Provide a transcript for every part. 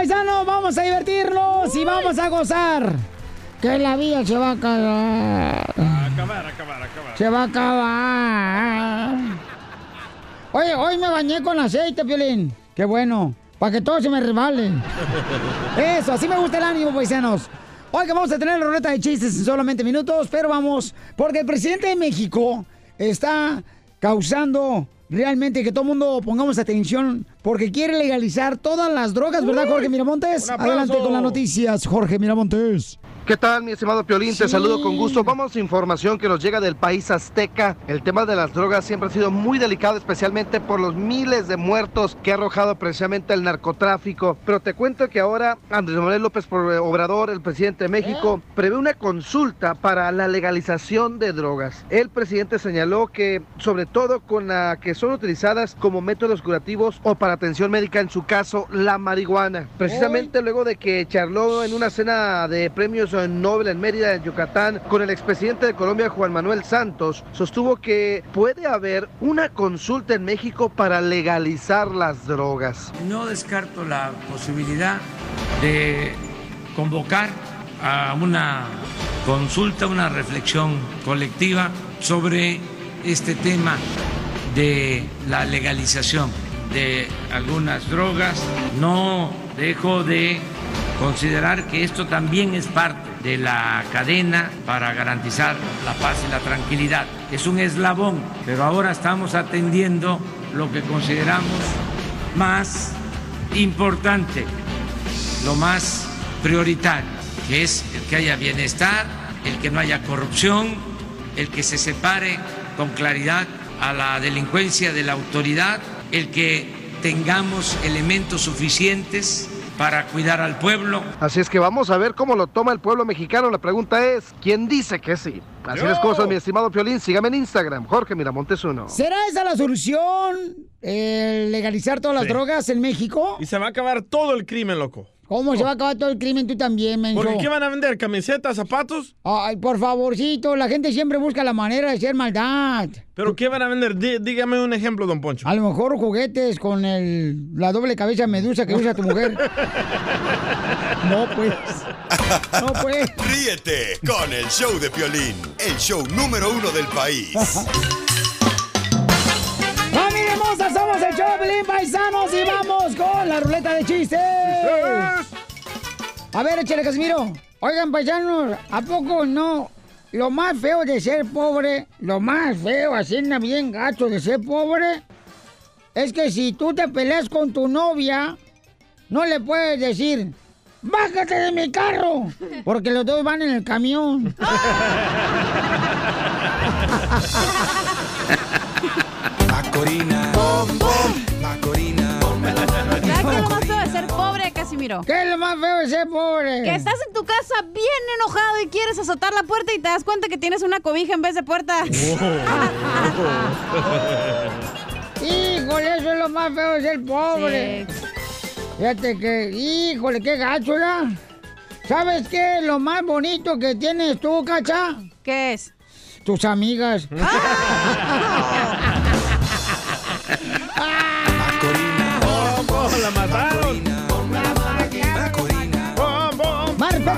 Paisano. Vamos a divertirnos y vamos a gozar. Que la vida se va a acabar. Acabar, acabar, acabar. Se va a acabar. Oye, hoy me bañé con aceite, Piolín. Qué bueno. Para que todo se me resbale. Eso, así me gusta el ánimo, paisanos. Hoy que vamos a tener la ruleta de chistes en solamente minutos, pero vamos, porque el presidente de México está causando realmente que todo el mundo pongamos atención porque quiere legalizar todas las drogas, ¿verdad, Jorge Miramontes? Adelante con las noticias, Jorge Miramontes. ¿Qué tal, mi estimado Piolín? Te saludo con gusto. Vamos a información que nos llega del país azteca. El tema de las drogas siempre ha sido muy delicado, especialmente por los miles de muertos que ha arrojado precisamente el narcotráfico. Pero te cuento que ahora Andrés Manuel López Obrador, el presidente de México, prevé una consulta para la legalización de drogas. El presidente señaló que, sobre todo con la que son utilizadas como métodos curativos o para atención médica, en su caso, la marihuana. Precisamente luego de que charló en una cena de premios Nobel en Mérida, en Yucatán, con el expresidente de Colombia, Juan Manuel Santos, sostuvo que puede haber una consulta en México para legalizar las drogas. No descarto la posibilidad de convocar a una consulta, una reflexión colectiva sobre este tema de la legalización de algunas drogas. No dejo de considerar que esto también es parte de la cadena para garantizar la paz y la tranquilidad. Es un eslabón, pero ahora estamos atendiendo lo que consideramos más importante, lo más prioritario, que es el que haya bienestar, el que no haya corrupción, el que se separe con claridad a la delincuencia de la autoridad, el que tengamos elementos suficientes para cuidar al pueblo. Así es que vamos a ver cómo lo toma el pueblo mexicano. La pregunta es, ¿quién dice que sí? Así las cosas, mi estimado Piolín. Sígame en Instagram, Jorge Miramontes uno. ¿Será esa la solución? eh, legalizar todas las Sí. drogas en México. Y se va a acabar todo el crimen, loco. ¿Cómo se va a acabar todo el crimen? Tú también, menso. ¿Porque qué van a vender? ¿Camisetas, zapatos? Ay, por favorcito, la gente siempre busca la manera de hacer maldad. ¿Pero qué van a vender? Dí- dígame un ejemplo, don Poncho. A lo mejor juguetes con el, la doble cabeza medusa que usa tu mujer. No, pues. No, pues. Ríete con el show de Piolín, el show número uno del país. Somos el Pelín Paisanos y vamos con la ruleta de chistes. A ver, échale, Casimiro. Oigan, paisanos, ¿a poco no? Lo más feo de ser pobre, lo más feo, así bien gacho de ser pobre, es que si tú te peleas con tu novia, no le puedes decir, ¡bájate de mi carro! Porque los dos van en el camión. Macorina. Macorina. ¿Sabes qué es lo más feo de ser pobre, Casimiro? ¿Qué es lo más feo de ser pobre? Que estás en tu casa bien enojado y quieres azotar la puerta y te das cuenta que tienes una cobija en vez de puerta. Híjole, eso es lo más feo de ser pobre. Fíjate que, híjole, qué gacho, ¿verdad? ¿Sabes qué es lo más bonito que tienes tú, Cacha? ¿Qué es? Tus amigas. ¡Oh,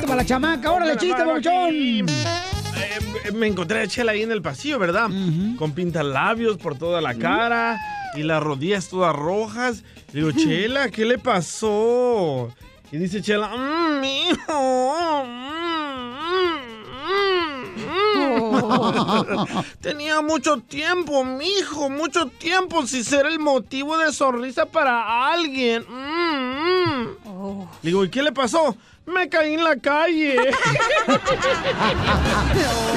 Para la chamaca. Órale, chiste, bolchón. Eh, me encontré a Chela ahí en el pasillo, ¿verdad? Con pintalabios por toda la cara y las rodillas todas rojas. Le digo, Chela, ¿qué le pasó? Y dice Chela, mmm, hijo. Tenía mucho tiempo, mijo, mucho tiempo sin ser el motivo de sonrisa para alguien. Mm, mm. Le digo, ¿y qué le pasó? Me caí en la calle.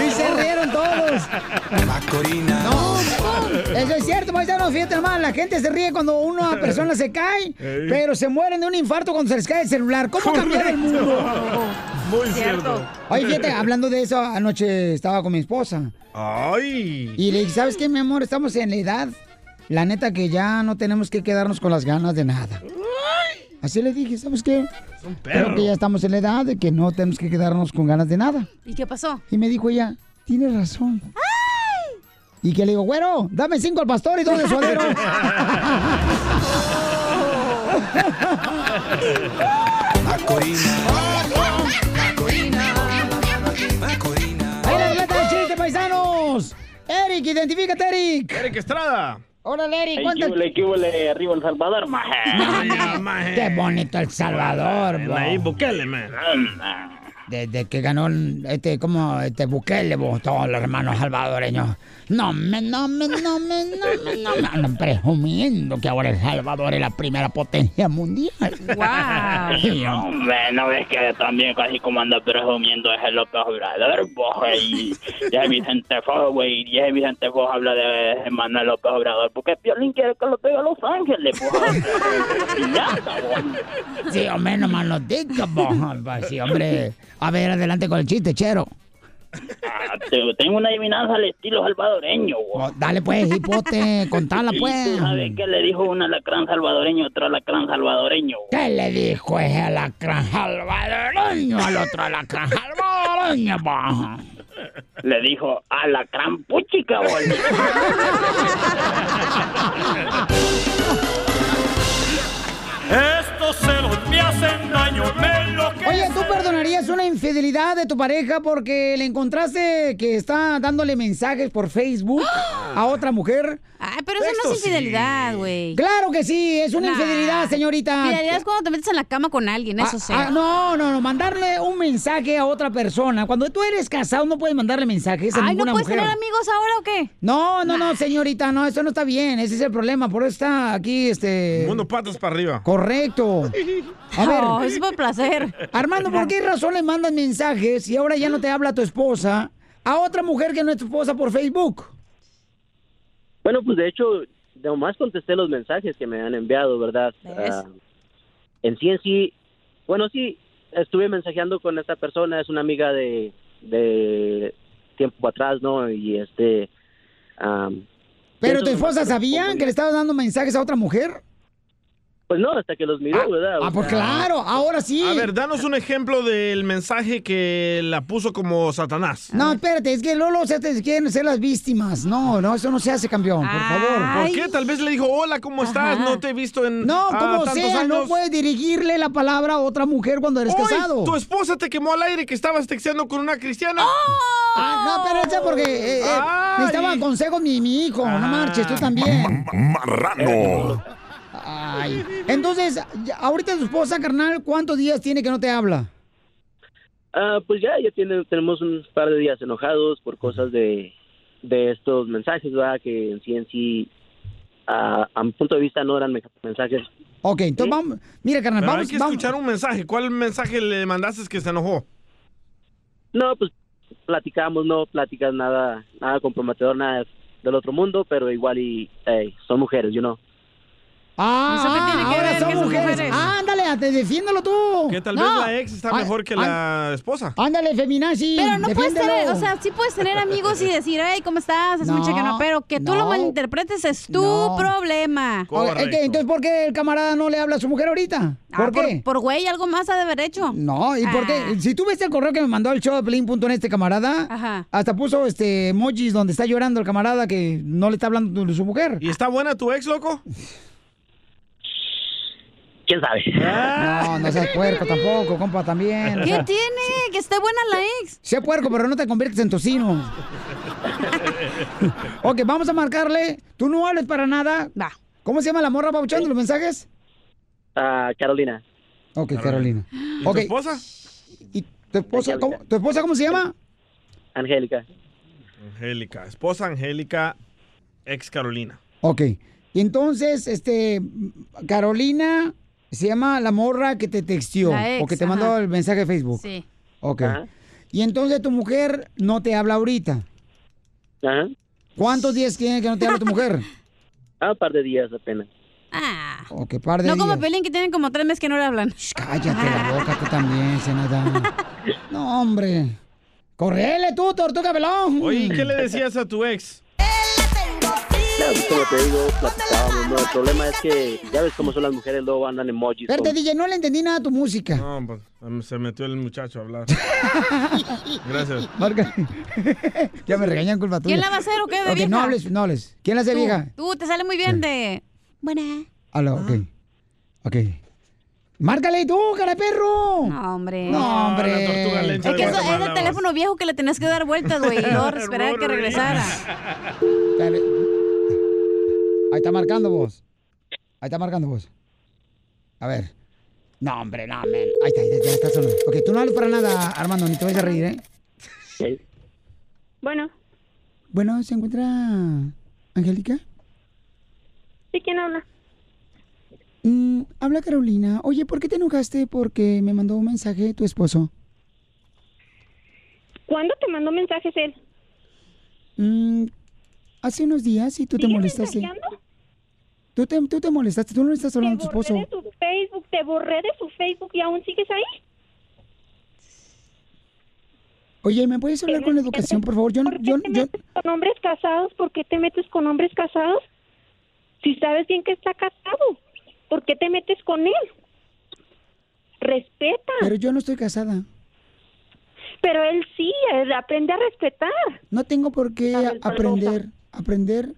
Y se rieron todos. Macorina. No, eso es cierto, paisanos, fíjate nomás, la gente se ríe cuando una persona se cae, Ey. pero se mueren de un infarto cuando se les cae el celular. ¿Cómo cambiar el mundo? cierto. Oye, fíjate, hablando de eso, anoche estaba con mi esposa. Ay. Y le dije, ¿sabes qué, mi amor? Estamos en la edad, la neta, que ya no tenemos que quedarnos con las ganas de nada. Así le dije, ¿sabes qué? Son Creo perros. que ya estamos en la edad de que no tenemos que quedarnos con ganas de nada. ¿Y qué pasó? Y me dijo ella, tienes razón. Y que le digo, güero, dame cinco al pastor y dos de suadero. Macorina. Macorina. ¡Ahí la chiste, paisanos! Eric, identifícate, Eric. Eric Estrada. Órale, Eric, Ey, cuántas... ¿qué huele, arriba El Salvador, maje? Ay, maje. Qué bonito El Salvador. Nayib Bukele, man. Desde que ganó este, como este Bukele, bo, todos los hermanos salvadoreños. No me, no me, no me, no me, no me. Andan presumiendo que ahora El Salvador es la primera potencia mundial. Guau. Sí, hombre. Hombre, no ves que también casi como anda presumiendo es el López Obrador, pues, y ya es Vicente Fox, güey, y ya es Vicente Fox habla de Manuel López Obrador, porque Piolín quiere que lo pegue a Los Ángeles, pues, y ya, cabrón. Sí, hombre, nomás no digas, bo. Pues Sí, hombre. A ver, adelante con el chiste, chero. Ah, te- Tengo una adivinanza al estilo salvadoreño, güey. Oh, dale, pues, hipote, contala, ¿Y pues. tú sabes qué le dijo un alacrán salvadoreño a otro alacrán salvadoreño? güey? ¿Qué le dijo ese alacrán salvadoreño al otro alacrán salvadoreño, bo? Le dijo alacrán puchica, güey. Estos celos me hacen daño, me enloquecen. Oye, ¿tú perdonarías una infidelidad de tu pareja porque le encontraste que está dándole mensajes por Facebook a otra mujer? Ay, pero eso no es infidelidad, güey. Claro que sí, es una Nah. infidelidad, señorita. Infidelidad es cuando te metes en la cama con alguien, eso Ah, sí. ah, no, no, no, mandarle un mensaje a otra persona. Cuando tú eres casado no puedes mandarle mensajes a Ay, ¿no ninguna puedes mujer. tener amigos ahora o qué? No, no, no, señorita, no, eso no está bien, ese es el problema, por eso está aquí, este... Mundo patas para arriba. Correcto. A ver, No, es por placer. Armando, ¿por qué razón le mandas mensajes y ahora ya no te habla tu esposa a otra mujer que no es tu esposa por Facebook? Bueno, pues de hecho, nomás contesté los mensajes que me han enviado, ¿verdad? Ah, en sí, en sí, bueno, sí, estuve mensajeando con esta persona, es una amiga de, de tiempo atrás, ¿no? Y este... am, ¿Pero tu esposa sabía que le estabas dando mensajes a otra mujer? Pues no, hasta que los miró, ¿verdad? Ah, pues claro, ahora sí. A ver, danos un ejemplo del mensaje que la puso como Satanás. No, espérate, es que Lolo se te quieren ser las víctimas. No, no, eso no se hace, campeón, por favor. ¿Por qué? Tal vez le dijo, hola, ¿cómo estás? No te he visto en No, ah, como tantos sea, no años". puedes dirigirle la palabra a otra mujer cuando eres Hoy, casado. Tu esposa te quemó al aire que estabas texteando con una cristiana. Ah, no, pero esa porque eh, eh, necesitaba consejos mi, mi hijo. No marches, tú también. Marrano. Ay. Entonces, ahorita tu esposa, carnal, ¿cuántos días tiene que no te habla? ah, pues ya, ya tiene, tenemos un par de días enojados por cosas de, de estos mensajes, ¿verdad? Que en sí, en sí, ah, a mi punto de vista no eran me- mensajes. Ok, entonces vamos. Mira, carnal, Pero vamos. hay que vamos- escuchar un mensaje. ¿Cuál mensaje le mandaste que se enojó? No, pues platicamos, no platicas nada, nada comprometedor, nada del otro mundo, pero igual y hey, son mujeres, you know. Ah, ¿Eso qué ah, ahora ver son que son mujeres. mujeres? Ándale, te defiéndelo tú. Que tal No. vez la ex está Ah, mejor que ah, la esposa. Ándale, feminazi. Pero no puedes tener, o sea, sí puedes tener amigos y decir, hey, ¿cómo estás? Es No, mucho que no, pero que tú no. lo malinterpretes es tu No. problema. Que, entonces, ¿por qué el camarada no le habla a su mujer ahorita? Ah, ¿Por qué? Por güey, algo más ha de haber hecho. No, ¿y por Ah. qué? Si tú ves el correo que me mandó el show de este camarada, Ajá. hasta puso este emojis donde está llorando el camarada que no le está hablando de su mujer. ¿Y está buena tu ex, loco? ¿Quién sabe? No, no seas puerco tampoco, compa, también. o ¿Qué sea, tiene? Que esté buena la ex. Sé puerco, pero no te conviertes en tocino. ok, vamos a marcarle. Tú no hables para nada. Va. ¿Cómo se llama la morra, Pauchón, de los mensajes? Ah, Carolina, Ok, Carolina. ¿Y Ok, tu esposa? ¿y tu esposa, cómo, tu esposa cómo se llama? Angélica. Angélica. Esposa Angélica, ex Carolina. Ok. Y entonces, este, Carolina se llama la morra que te textió ex, o que te mandó el mensaje de Facebook. Sí. Ok. Ajá. Y entonces tu mujer no te habla ahorita. Ajá. ¿Cuántos días tiene que no te habla tu mujer? Ah, un par de días apenas. Ah. O que par de No como días. Pelín que tienen como tres meses que no le hablan. Cállate la boca tú también, Senada. No, hombre. Correle tú, tortuga pelón. Oye, ¿y qué le decías a tu ex? No, pues, como te digo, platicábamos, ¿no? El problema es que ya ves cómo son las mujeres, luego andan emojis. Espérate, con- DJ, no le entendí nada a tu música. No, pues se metió el muchacho a hablar. Gracias. Marca. ya me regañan culpa tuya. ¿Quién la va a hacer o qué, de Ok, vieja? no hables, no hables. ¿Quién la hace Tú, vieja? Tú, te sale muy bien de... Buena. Aló, ok. Ok. Márcale tú, cara perro. No, hombre. No, hombre. Es que eso es el teléfono viejo que le tenías que dar vueltas, güey, y esperar a que regresara. Dale. Ahí está marcando vos. Ahí está marcando vos. A ver. No, hombre, no, man. Ahí está, ahí está, ya está sonando. Ok, tú no hables para nada, Armando, ni te vayas a reír, ¿eh? Bueno, Bueno, ¿se encuentra Angélica? ¿sí quién habla? Mm, habla Carolina. Oye, ¿por qué te enojaste? Porque me mandó un mensaje tu esposo. ¿Cuándo te mandó mensajes él? Mm, hace unos días y tú te ¿Sigue molestaste. mensajeando? Tú te, tú te molestaste, tú no le estás hablando a tu Borré esposo. de su Facebook, te borré de su Facebook y aún sigues ahí. Oye, ¿me puedes hablar con educación, por favor? Yo, no- yo, yo, ¿Con hombres casados? ¿Por qué te metes con hombres casados? Si sabes bien que está casado, ¿por qué te metes con él? Respeta. pero yo no estoy casada. Pero él sí, él aprende a respetar. No tengo por qué aprender, aprender.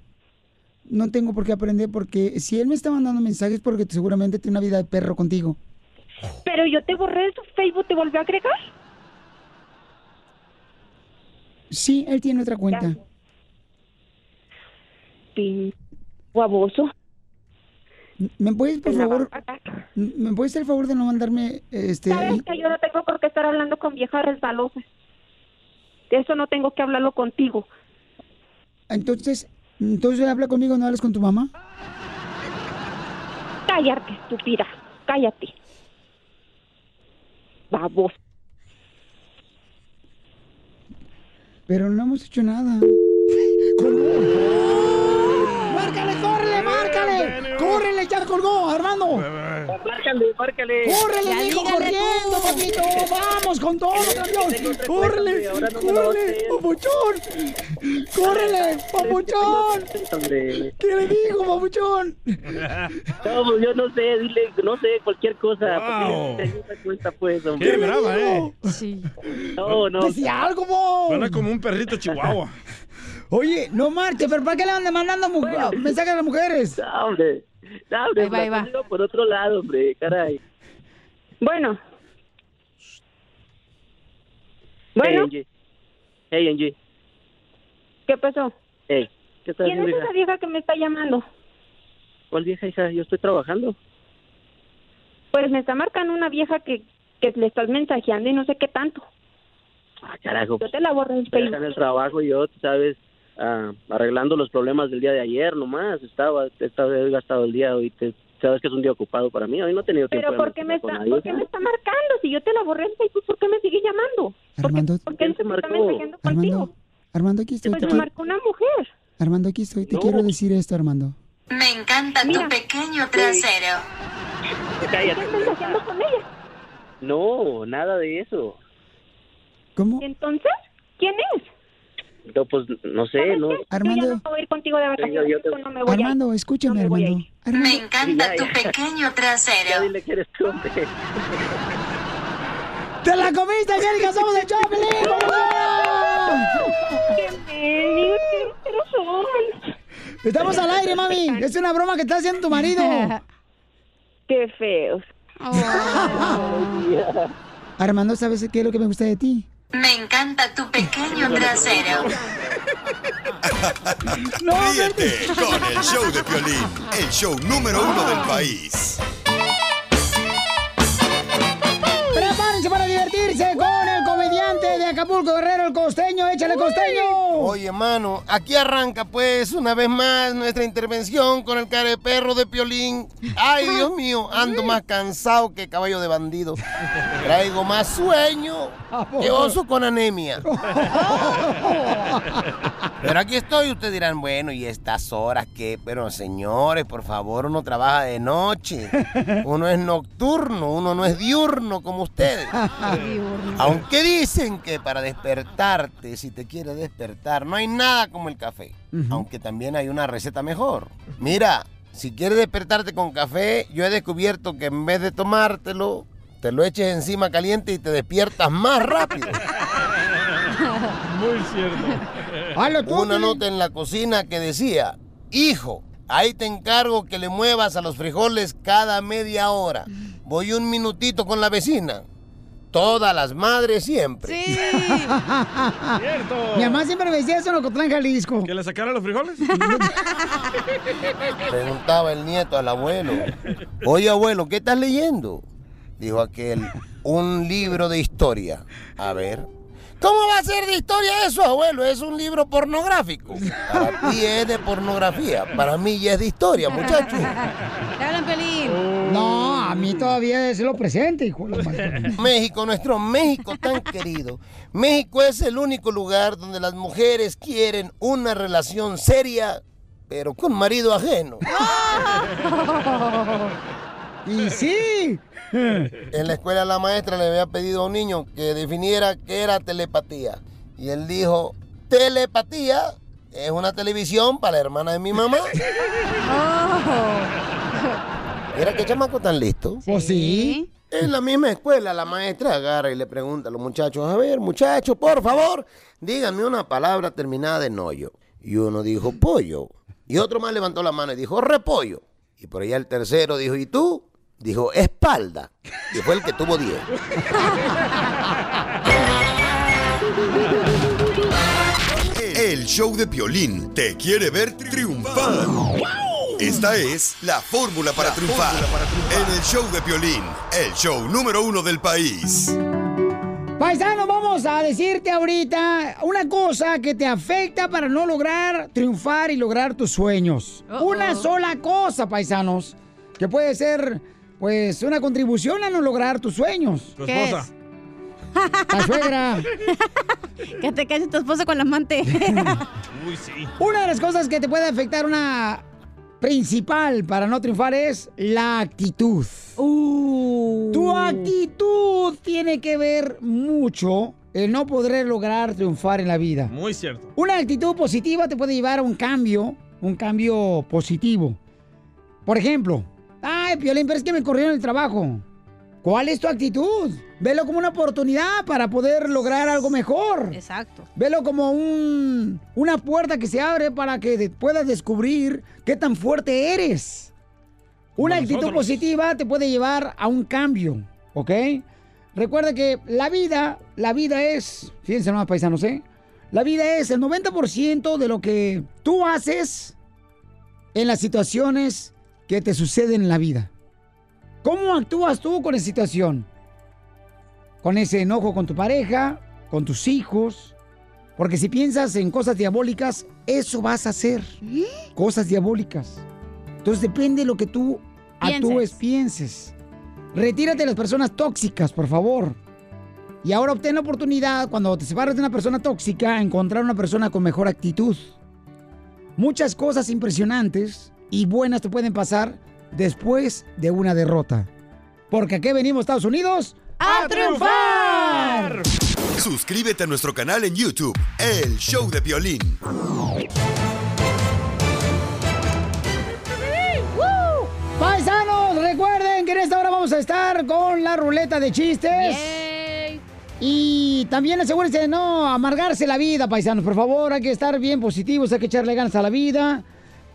No tengo por qué aprender porque si él me está mandando mensajes porque seguramente tiene una vida de perro contigo. Pero yo te borré de su Facebook, ¿te volvió a agregar? Sí, él tiene otra cuenta. Pin... Guaboso. ¿Me puedes, por favor, me puedes hacer el favor de no mandarme este Sabes que yo no tengo por qué estar hablando con viejas resbalosas. Eso no tengo que hablarlo contigo. entonces, entonces habla conmigo, no hablas con tu mamá? Cállate, estúpida. Cállate. Babos. Pero no hemos hecho nada. ¡Márcale, córrele, márcale! ¡Córrele, ya colgó, Armando! Márcale, márcale. ¡Córrele, Ya hijo, corriendo, tú. papito! ¡Vamos con todo, campeón! ¡Córrele, córrele, papuchón! ¡Córrele, papuchón! ¿Qué le digo, papuchón? No, pues yo no sé, dile, no sé, cualquier cosa. Wow. Pues, hombre. Qué brava, ¿eh? Sí. No, no. Decía algo, vos. Suena como un perrito chihuahua. Oye, no marche, pero ¿para qué le andan mandando mensajes a las mujeres? No, hombre. No, hombre, Ahí va, ahí va. Por otro lado, hombre, caray. Bueno. Bueno, Hey, Angie. Hey, Angie. ¿qué pasó? Hey, ¿qué estás ¿Quién es hija? esa vieja que me está llamando? ¿Cuál vieja, hija? Yo estoy trabajando. Pues me está marcando una vieja que, que le estás mensajeando y no sé qué tanto. Ah, carajo. Yo te la Estoy acá Facebook. en el trabajo y yo, sabes, ah, arreglando los problemas del día de ayer nomás. Estaba, estaba he gastado el día hoy. Te, sabes que es un día ocupado para mí. Hoy no he tenido tiempo Pero ¿por qué, me está, nadie, ¿por qué me está marcando? Si yo te la borré del Facebook, ¿por qué me sigue llamando? Armando, ¿Por qué ¿Quién no te se está mensajeando contigo? Armando, aquí estoy. Pues me marcó una mujer. Armando, aquí estoy. Te No. quiero decir esto, Armando. Me encanta tu pequeño trasero. Cállate. ¿Estás mensajeando con ella? No, nada de eso. ¿Cómo? Entonces, ¿quién es? No, pues no sé, no. Yo ya Armando, no puedo ir contigo de vacaciones. yo te- no me voy a ir. Armando, escúchame, No me Armando. Me encanta Ya, tu ya. pequeño Ya trasero. dile que eres tú. ¡Te la comiste, Angélica! ¡Somos de Choplin! Estamos al aire, mami. Es una broma que está haciendo tu marido. ¡Qué feos! Armando, ¿sabes qué es lo que me gusta de ti? Me encanta tu pequeño trasero. Ríete con el show de Piolín, el show número uno del país. Prepárense para divertirse con el comediante de Acapulco Guerrero, el costeño. ¡Échale costeño! Oye, mano, aquí arranca pues una vez más nuestra intervención con el cara de perro de Piolín. Ay, Dios mío, ando más cansado que caballo de bandido. Traigo más sueño gordo que oso con anemia. Pero aquí estoy, ustedes dirán, bueno, ¿y estas horas qué? Pero señores, por favor, uno trabaja de noche. Uno es nocturno, uno no es diurno como ustedes. Aunque dicen que para despertarte, si te quieres despertar, no hay nada como el café. Aunque también hay una receta mejor. Mira, si quieres despertarte con café, yo he descubierto que en vez de tomártelo, te lo eches encima caliente y te despiertas más rápido. Muy cierto. Una nota en la cocina que decía, hijo, ahí te encargo que le muevas a los frijoles cada media hora. Voy un minutito con la vecina. Todas las madres siempre. Sí. Mi mamá siempre me decía eso en Ocotlán, Jalisco. ¿Que le sacaran los frijoles? Preguntaba el nieto al abuelo. Oye, abuelo, ¿qué estás leyendo? Dijo aquel, un libro de historia. A ver. ¿Cómo va a ser de historia eso, abuelo? Es un libro pornográfico. Para ti es de pornografía. Para mí ya es de historia, muchachos. Te hablan, Pelín. No, a mí todavía es lo presente, hijo. México, nuestro México tan querido. México es el único lugar donde las mujeres quieren una relación seria, pero con marido ajeno. Y sí. En la escuela la maestra le había pedido a un niño que definiera qué era telepatía. Y él dijo, telepatía es una televisión para la hermana de mi mamá. Mira qué chamaco tan listo. Pues sí. En la misma escuela la maestra agarra y le pregunta a los muchachos, a ver muchachos, por favor, díganme una palabra terminada en hoyo. Y uno dijo pollo. Y otro más levantó la mano y dijo repollo. Y por allá el tercero dijo, ¿y tú? Dijo espalda. Y fue el que tuvo 10. El show de Piolín te quiere ver triunfar. Esta es la fórmula para triunfar. En el show de Piolín, el show número uno del país. Paisano, vamos a decirte ahorita una cosa que te afecta para no lograr triunfar y lograr tus sueños. Una sola cosa, paisanos, que puede ser, pues, una contribución a no lograr tus sueños. Tu esposa. La suegra. que te cases tu esposa con la amante. Uy, sí. Una de las cosas que te puede afectar una principal para no triunfar es la actitud. Tu actitud tiene que ver mucho el no poder lograr triunfar en la vida. Muy cierto. Una actitud positiva te puede llevar a un cambio, un cambio positivo. Por ejemplo, ay, Piolín, pero es que me corrieron el trabajo. ¿Cuál es tu actitud? Velo como una oportunidad para poder lograr algo mejor. Exacto. Velo como un, una puerta que se abre para que de- puedas descubrir qué tan fuerte eres. Una Como actitud nosotros. positiva te puede llevar a un cambio, ¿ok? Recuerda que la vida, la vida es, fíjense nomás paisanos, ¿eh? La vida es el 90% de lo que tú haces en las situaciones que te suceden en la vida. ¿Cómo actúas tú con esa situación? Con ese enojo con tu pareja, con tus hijos. Porque si piensas en cosas diabólicas, eso vas a hacer. Cosas diabólicas. Entonces depende de lo que tú actúes, pienses. Retírate de las personas tóxicas, por favor. Y ahora obtén la oportunidad, cuando te separes de una persona tóxica, encontrar una persona con mejor actitud. Muchas cosas impresionantes y buenas te pueden pasar después de una derrota. Porque aquí venimos, Estados Unidos, a triunfar. Suscríbete a nuestro canal en YouTube, El Show de Piolín. Paisanos, recuerden que en esta hora vamos a estar con la ruleta de chistes. Y también asegúrense de no amargarse la vida, paisanos. Por favor, hay que estar bien positivos, hay que echarle ganas a la vida.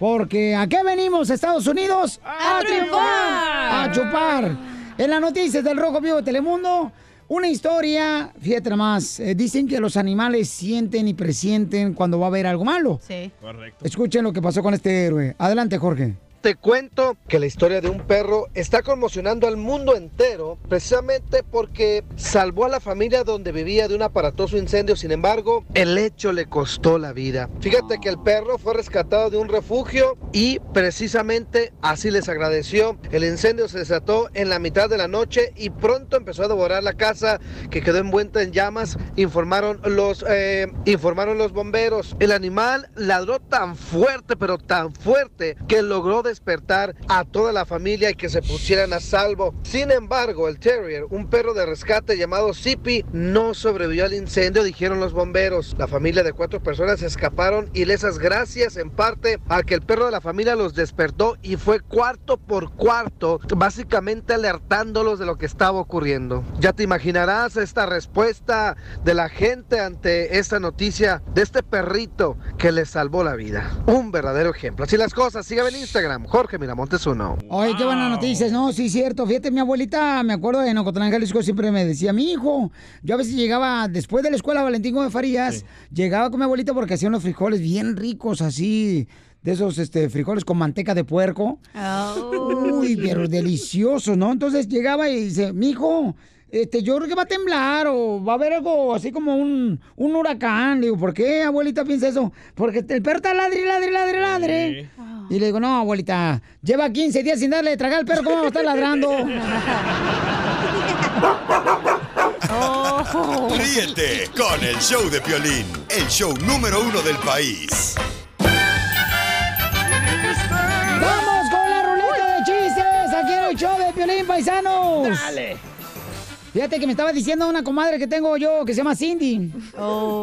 Porque ¿a qué venimos, Estados Unidos? ¡A triunfar! A chupar. En las noticias del Rojo Vivo de Telemundo, una historia, fíjate nomás, eh, dicen que los animales sienten y presienten cuando va a haber algo malo. Sí. Correcto. Escuchen lo que pasó con este héroe. Adelante, Jorge. Te cuento que la historia de un perro está conmocionando al mundo entero, precisamente porque salvó a la familia donde vivía de un aparatoso incendio. Sin embargo, el hecho le costó la vida. Fíjate que el perro fue rescatado de un refugio y precisamente así les agradeció. El incendio se desató en la mitad de la noche y pronto empezó a devorar la casa que quedó envuelta en llamas, informaron los, eh, informaron los bomberos. El animal ladró tan fuerte, pero tan fuerte, que logró despertar a toda la familia y que se pusieran a salvo. Sin embargo, el Terrier, un perro de rescate llamado Zippy, no sobrevivió al incendio, dijeron los bomberos. La familia de cuatro personas escaparon y lesas gracias en parte a que el perro de la familia los despertó y fue cuarto por cuarto, básicamente alertándolos de lo que estaba ocurriendo. Ya te imaginarás esta respuesta de la gente ante esta noticia de este perrito que le salvó la vida. Un verdadero ejemplo. Así las cosas, síganme en Instagram, Jorge Miramontes uno. Oye, qué buenas noticias, ¿no? Sí, cierto. Fíjate, mi abuelita, me acuerdo de Ocotlán, Jalisco, siempre me decía, mi hijo, yo a veces llegaba, después de la escuela Valentín Gómez Farías, llegaba con mi abuelita porque hacían los frijoles bien ricos, así, de esos este, frijoles con manteca de puerco. Uy, pero deliciosos, ¿no? Entonces llegaba y dice, mi hijo, este, yo creo que va a temblar o va a haber algo así como un, un huracán. Le digo, ¿por qué, abuelita, piensa eso? Porque el perro está ladre, ladre, ladre, ladre. Y le digo, no, abuelita, lleva 15 días sin darle de tragar al perro, ¿cómo va a estar ladrando? Ríete con el show de Piolín, el show número uno del país. ¡Vamos con la ruleta de chistes! Aquí en el show de Piolín, paisanos. Dale. Fíjate que me estaba diciendo una comadre que tengo yo que se llama Cindy.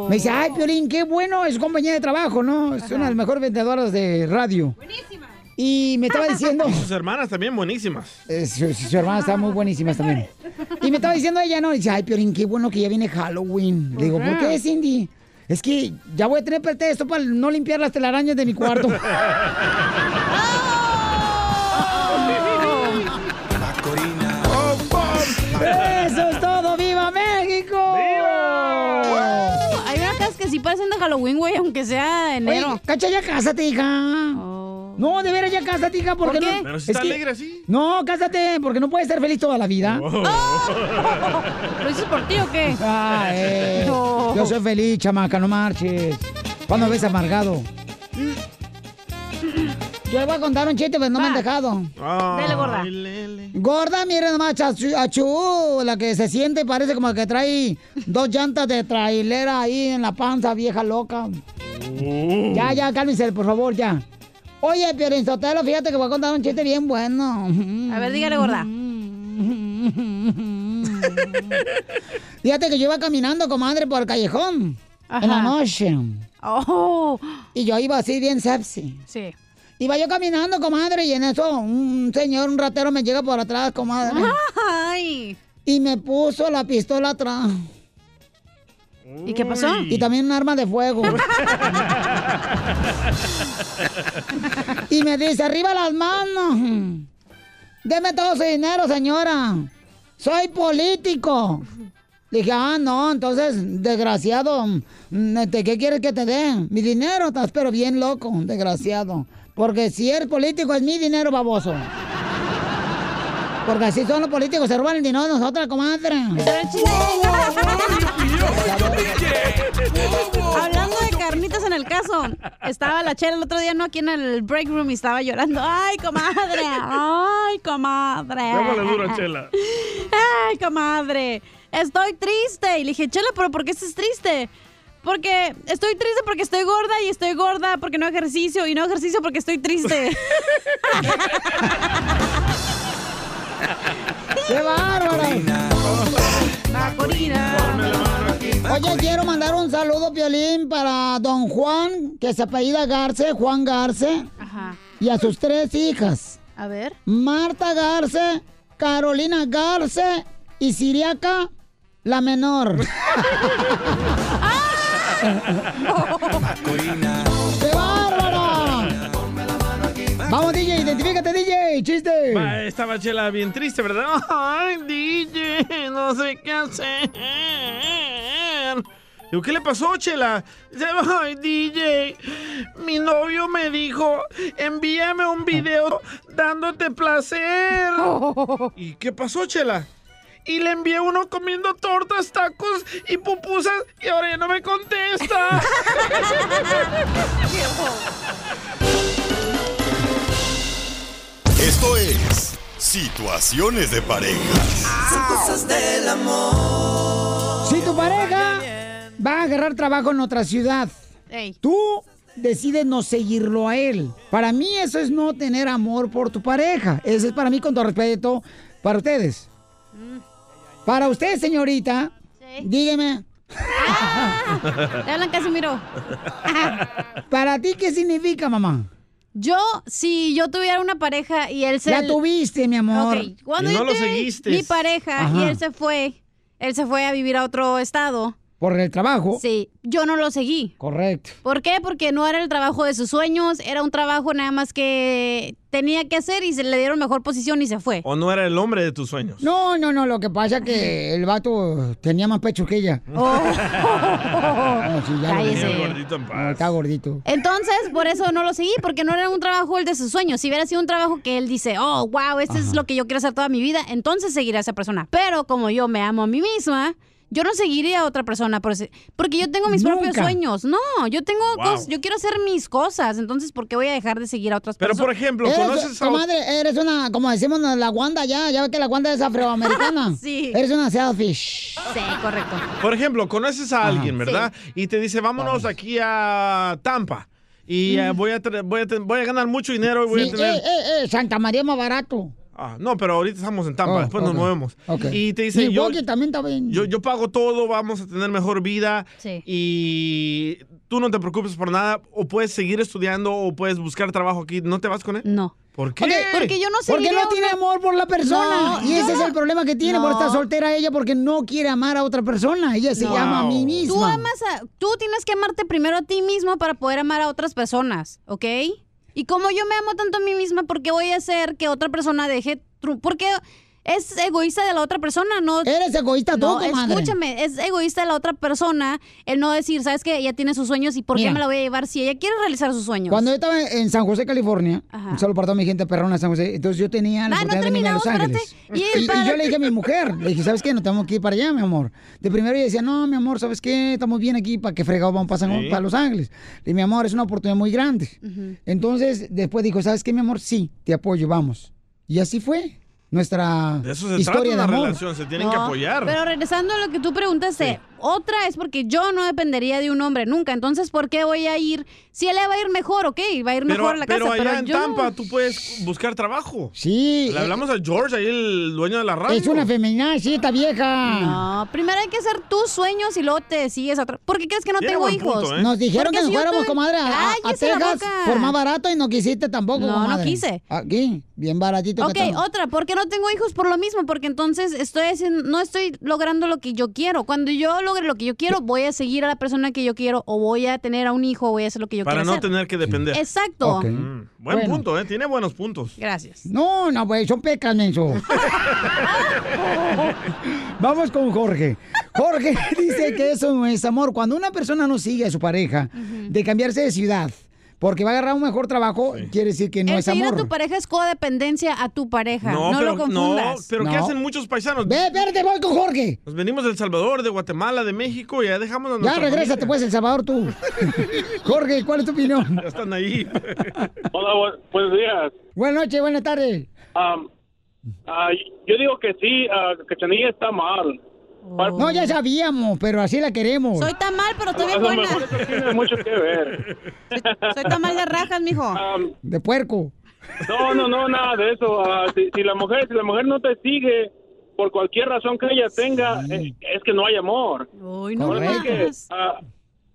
Me dice, ay, Piolín, qué bueno, es compañía de trabajo, ¿no? Es una de las mejores vendedoras de radio. Buenísima. Y me estaba diciendo... Sus hermanas también buenísimas. Eh, su, su hermana está muy buenísimas también. Y me estaba diciendo ella, ¿no? Dice, ay, Piolín, qué bueno que ya viene Halloween. Le digo, ¿por qué, Cindy? Es que ya voy a tener pretexto para no limpiar las telarañas de mi cuarto. ¡Eso es Parecen de Halloween, güey, aunque sea enero. Oye, cacha, ya cásate, hija. No, de veras ya cásate, hija, porque ¿Por qué? no. Pero si es está que- alegre así. No, cásate, porque no puedes ser feliz toda la vida. ¿Lo dices por ti o qué? Ah, eh. No. Yo soy feliz, chamaca, no marches. ¿Cuándo ves amargado? Yo le voy a contar un chiste, pero no me han dejado. Dale, gorda. Gorda, mire nomás, achú, la que se siente parece como que trae dos llantas de trailera ahí en la panza, vieja loca. Ya, ya, cálmense, por favor, ya. Oye, Pierre Sotelo, fíjate que voy a contar un chiste bien bueno. A ver, dígale, gorda. Fíjate que yo iba caminando, comadre, por el callejón. En la Ajá. noche. Oh. Y yo iba así bien sepsi. Sí. Iba yo caminando, comadre, y en eso un señor, un ratero, me llega por atrás, comadre. Ay. Y me puso la pistola atrás. ¿Y qué pasó? Y también un arma de fuego. y me dice, arriba las manos. Deme todo su dinero, señora. Soy político. Dije, ah, no, entonces, desgraciado, mm, este, ¿qué quieres que te dé? Mi dinero, estás pero bien loco, desgraciado. Porque si eres político, es mi dinero, baboso. Porque así son los políticos, se roban el dinero de nosotras, comadre. Hablando de carnitas en el caso, estaba la chela el otro día, no aquí en el break room y estaba llorando. ¡Ay, comadre! ¡Ay, comadre! Llámale duro, Chela. ¡Ay, comadre! Estoy triste. Y le dije, Chela, ¿pero por qué estás triste? Porque estoy triste porque estoy gorda y estoy gorda porque no ejercicio y no ejercicio porque estoy triste. ¡Qué bárbara! Oye, quiero mandar un saludo, Piolín, para don Juan, que se apellida Garce, Juan Garce, Ajá. y a sus tres hijas. A ver. Marta Garce, Carolina Garce y Siriaca, la menor. ¡Qué bárbara! Vamos, DJ, identifícate, DJ, chiste. Va, estaba Chela bien triste, ¿verdad? Ay, DJ, no sé qué hacer. Digo, ¿qué le pasó, Chela? Ay, DJ, mi novio me dijo, envíame un video dándote placer. ¿Y qué pasó, Chela? Y le envié uno comiendo tortas, tacos y pupusas y ahora ya no me contesta. Esto es Situaciones de parejas. Son cosas del amor. Si tu pareja va a agarrar trabajo en otra ciudad, tú decides no seguirlo a él. Para mí eso es no tener amor por tu pareja. Eso es para mí con todo respeto para ustedes. Para usted, señorita, dígame. Te hablan Casimiro. ¿Para ti qué significa, mamá? Yo, si yo tuviera una pareja y él se... La tuviste, mi amor. Ok, Cuando Y no yo lo tuve seguiste. Mi pareja Ajá. y él se fue, él se fue a vivir a otro estado. Por el trabajo. Sí, yo no lo seguí. Correcto. ¿Por qué? Porque no era el trabajo de sus sueños, era un trabajo nada más que tenía que hacer y se le dieron mejor posición y se fue. ¿O no era el hombre de tus sueños? No, no, no, lo que pasa es que el vato tenía más pecho que ella. Oh. No, sí, ya Cállese. gordito en paz. No, está gordito. Entonces, por eso no lo seguí, porque no era un trabajo el de sus sueños. Si hubiera sido un trabajo que él dice, oh, wow, este es lo que yo quiero hacer toda mi vida, entonces seguiré a esa persona. Pero como yo me amo a mí misma, yo no seguiría a otra persona por ese- porque yo tengo mis propios sueños. No, yo tengo Wow. cos- yo quiero hacer mis cosas, entonces ¿por qué voy a dejar de seguir a otras Pero, personas? por ejemplo, ¿conoces a comadre, eres una, como decimos la Wanda ya, ya ve que la Wanda es afroamericana. Sí. Eres una selfish. Sí, correcto. Por ejemplo, conoces a alguien, ¿verdad? Y te dice, vámonos aquí a Tampa. Y eh, voy, a voy, a voy a ganar mucho dinero y voy Sí, a tener... eh, eh, eh, Santa María es más barato. Ah, no, pero ahorita estamos en Tampa, Oh, después nos movemos. Ok. Y te dice, yo, también está bien. yo, yo pago todo, vamos a tener mejor vida. Sí. Y tú no te preocupes por nada. O puedes seguir estudiando o puedes buscar trabajo aquí. ¿No te vas con él? No. ¿Por qué? Porque yo no Porque seguiría no tiene una- amor por la persona. No, y ese es el problema que tiene por estar soltera ella porque no quiere amar a otra persona. Ella se No. llama a mí misma. Tú amas a, tú tienes que amarte primero a ti mismo para poder amar a otras personas, ¿ok? Y como yo me amo tanto a mí misma, ¿por qué voy a hacer que otra persona deje... Porque es egoísta de la otra persona, ¿no? Eres egoísta tú, no, comadre. escúchame, es egoísta de la otra persona el no decir, ¿sabes qué? Ella tiene sus sueños y ¿por Mira. qué me la voy a llevar si ella quiere realizar sus sueños? Cuando yo estaba en San José, California, Ajá. un saludo para toda mi gente perrona de San José, entonces yo tenía la Ah, no de a Los Ángeles. espérate. Y Y, y yo le dije a mi mujer, le dije, ¿sabes qué? No tenemos que ir para allá, mi amor. De primero ella decía, no, mi amor, ¿sabes qué? Estamos bien aquí, ¿para qué fregados vamos para, San- Sí. para Los Ángeles? Le dije, mi amor, es una oportunidad muy grande. Entonces, después dijo, ¿sabes qué, mi amor? Sí, te apoyo, vamos. Y así fue nuestra De eso se historia trata de una amor. relación, se tienen que apoyar. Pero regresando a lo que tú preguntaste, otra es porque yo no dependería de un hombre nunca. Entonces, ¿por qué voy a ir? Si él le va a ir mejor, ok, va a ir Pero, mejor a la pero casa. allá pero en yo no. Tampa tú puedes buscar trabajo. Sí. Le eh, hablamos a George, ahí el dueño de la radio. Es una femenina, sí, esta vieja. No, primero hay que hacer tus sueños y luego te sigues a otra. ¿Por qué crees que no Tiene tengo buen hijos? punto, ¿eh? Nos dijeron Porque que nos si fuéramos, tuve- comadre, a, a Texas por más barato y no quisiste tampoco, No, no comadre. quise. Aquí, bien baratito. Ok, que otra, ¿por qué no tengo hijos? Por lo mismo, porque entonces estoy haciendo, no estoy logrando lo que yo quiero. Cuando yo logre lo que yo quiero, voy a seguir a la persona que yo quiero o voy a tener a un hijo o voy a hacer lo que yo Para quiero no hacer. tener que depender. Exacto. Mm, buen Bueno. punto, ¿eh? Tiene buenos puntos. Gracias. No, no, pues son pecas, menso. Vamos con Jorge. Jorge dice que eso no es amor. Cuando una persona no sigue a su pareja de cambiarse de ciudad porque va a agarrar un mejor trabajo, quiere decir que no El es seguir a tu pareja es codependencia a tu pareja. No, pero, lo confundas. no, pero ¿qué No. hacen muchos paisanos? Ve, espérate, voy con Jorge. Nos venimos de El Salvador, de Guatemala, de México y ya dejamos a Ya regrésate, familia. pues, El Salvador, tú. Jorge, ¿cuál es tu opinión? Ya están ahí. Hola, bu- buenos días. Buenas noches, buenas tardes. Ah, yo digo que sí, ah, que Chanilla está mal. No, ya sabíamos, pero así la queremos. Soy tan mal, pero estoy A bien lo buena. mejor eso tiene mucho que ver. Soy tan mal de rajas, mijo. De puerco. no, no, no, nada de eso. Ah, si, si la mujer, si la mujer no te sigue por cualquier razón que ella tenga, eh, es que no hay amor. Uy, no que, más. ah,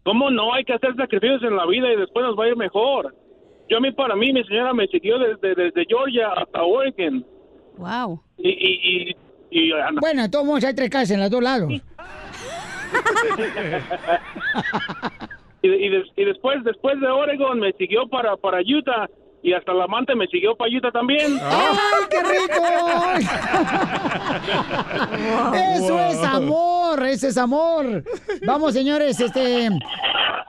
¿Cómo no? Hay que hacer sacrificios en la vida y después nos va a ir mejor. Yo a mí, para mí, mi señora me siguió desde, desde Georgia hasta Oregon. Wow. Y, y, y, y, Bueno, de todos modos hay tres casas en los dos lados. y, y des- y después después de Oregon me siguió para para Utah y hasta la amante me siguió payita también. ¡Ay, qué rico! Eso es amor, ese es amor. Vamos, señores, este,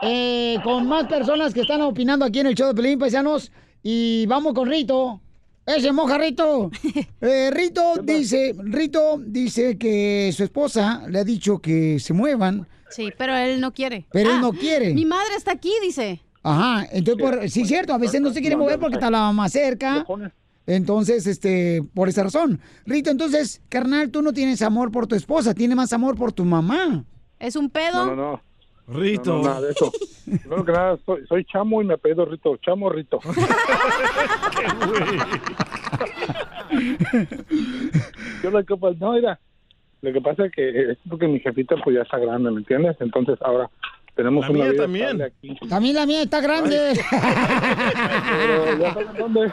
eh, con más personas que están opinando aquí en el show de Pelín Paisanos. Y vamos con Rito. Ese moja Rito. Eh, Rito dice, Rito dice que su esposa le ha dicho que se muevan. Sí, pero él no quiere. Pero él Ah, no quiere. Mi madre está aquí, dice. Ajá, entonces, por, sí, cierto, a veces no se quiere mover porque está la mamá cerca. Entonces, este, por esa razón. Rito, entonces, carnal, tú no tienes amor por tu esposa, tienes más amor por tu mamá. ¿Es un pedo? No, no, no. Rito. No, no, nada de eso. Primero que nada, soy, soy chamo y me apellido Rito. Chamo Rito. Yo lo que pues, no, mira, lo que pasa es que es porque mi jefita pues ya está grande, ¿me entiendes? Entonces ahora tenemos La una mía vida también. aquí. También la mía está grande. Pero ya saben dónde.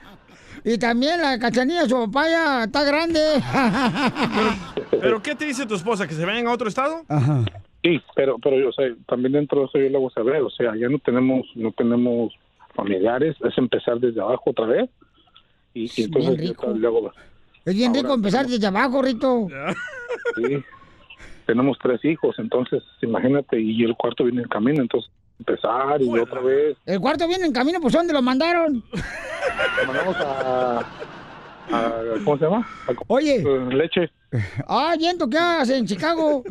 y también la cachanilla, su papaya, está grande. ¿Pero qué te dice tu esposa? ¿Que se vayan a otro estado? Ajá. Sí, pero pero yo sé, también dentro de eso yo lo voy a saber, o sea, ya no tenemos no tenemos familiares, es empezar desde abajo otra vez. Y, y entonces yo luego es bien rico empezar desde abajo, Rito. Sí. Tenemos tres hijos, entonces imagínate, y el cuarto viene en camino, entonces empezar y otra vez. El cuarto viene en camino, pues ¿dónde lo mandaron? Lo mandamos a, a- ¿Cómo se llama? A- Oye. leche. Ah, viento, ¿qué haces en Chicago?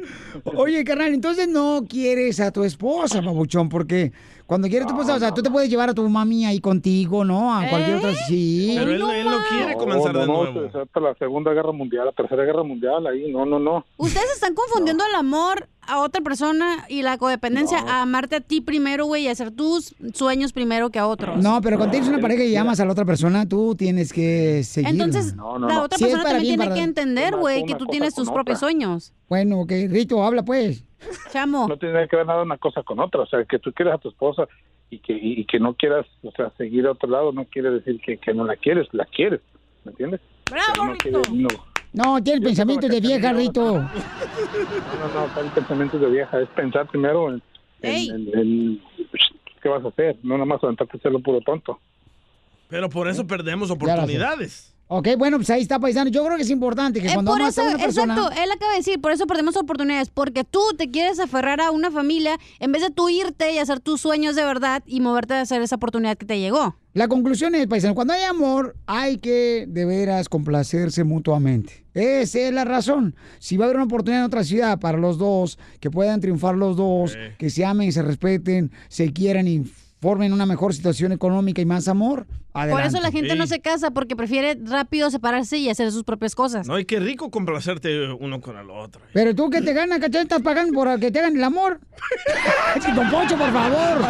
Oye, carnal, entonces no quieres a tu esposa, babuchón, porque cuando quieres a tu esposa, o sea, tú te puedes llevar a tu mami ahí contigo, ¿no? A cualquier otra, sí. Pero él, él no quiere comenzar no, de no, nuevo. es hasta la Segunda Guerra Mundial, la Tercera Guerra Mundial, ahí, no, no, no. Ustedes están confundiendo el amor a otra persona y la codependencia a amarte a ti primero, güey, y hacer tus sueños primero que a otros. No, pero cuando tienes una pareja y llamas a la otra persona, tú tienes que seguir. Entonces, la otra persona también tiene que entender, güey, que tú tienes tus propios sueños. Bueno, ok, Rito, habla pues. Chamo. No tiene que ver nada una cosa con otra, o sea, que tú quieras a tu esposa y que y, y que no quieras, o sea, seguir a otro lado, no quiere decir que, que no la quieres, la quieres, ¿me entiendes? ¡Bravo, no, quiere- no, tiene pensamientos de vieja, Rito. no, no, no, son pensamientos de vieja, es pensar primero en, en- en- en qué vas a hacer, no nada más levantarte a hacerlo puro tonto. Pero por eso perdemos la sé. oportunidades. Ok, bueno, pues ahí está, paisano. Yo creo que es importante que Eh, cuando por amas eso, a una persona... exacto, él acaba de decir, por eso perdemos oportunidades, porque tú te quieres aferrar a una familia en vez de tú irte y hacer tus sueños de verdad y moverte a hacer esa oportunidad que te llegó. La conclusión es, paisano, cuando hay amor, hay que de veras complacerse mutuamente. Esa es la razón. Si va a haber una oportunidad en otra ciudad para los dos, que puedan triunfar los dos, que se amen, se respeten, se quieran y formen una mejor situación económica y más amor, adelante. Por eso la gente no se casa, porque prefiere rápido separarse y hacer sus propias cosas. No, y qué rico complacerte uno con el otro. Pero tú que te ganas, ¿cachai? ¿Estás pagando por que te hagan el amor? Don Poncho, por favor.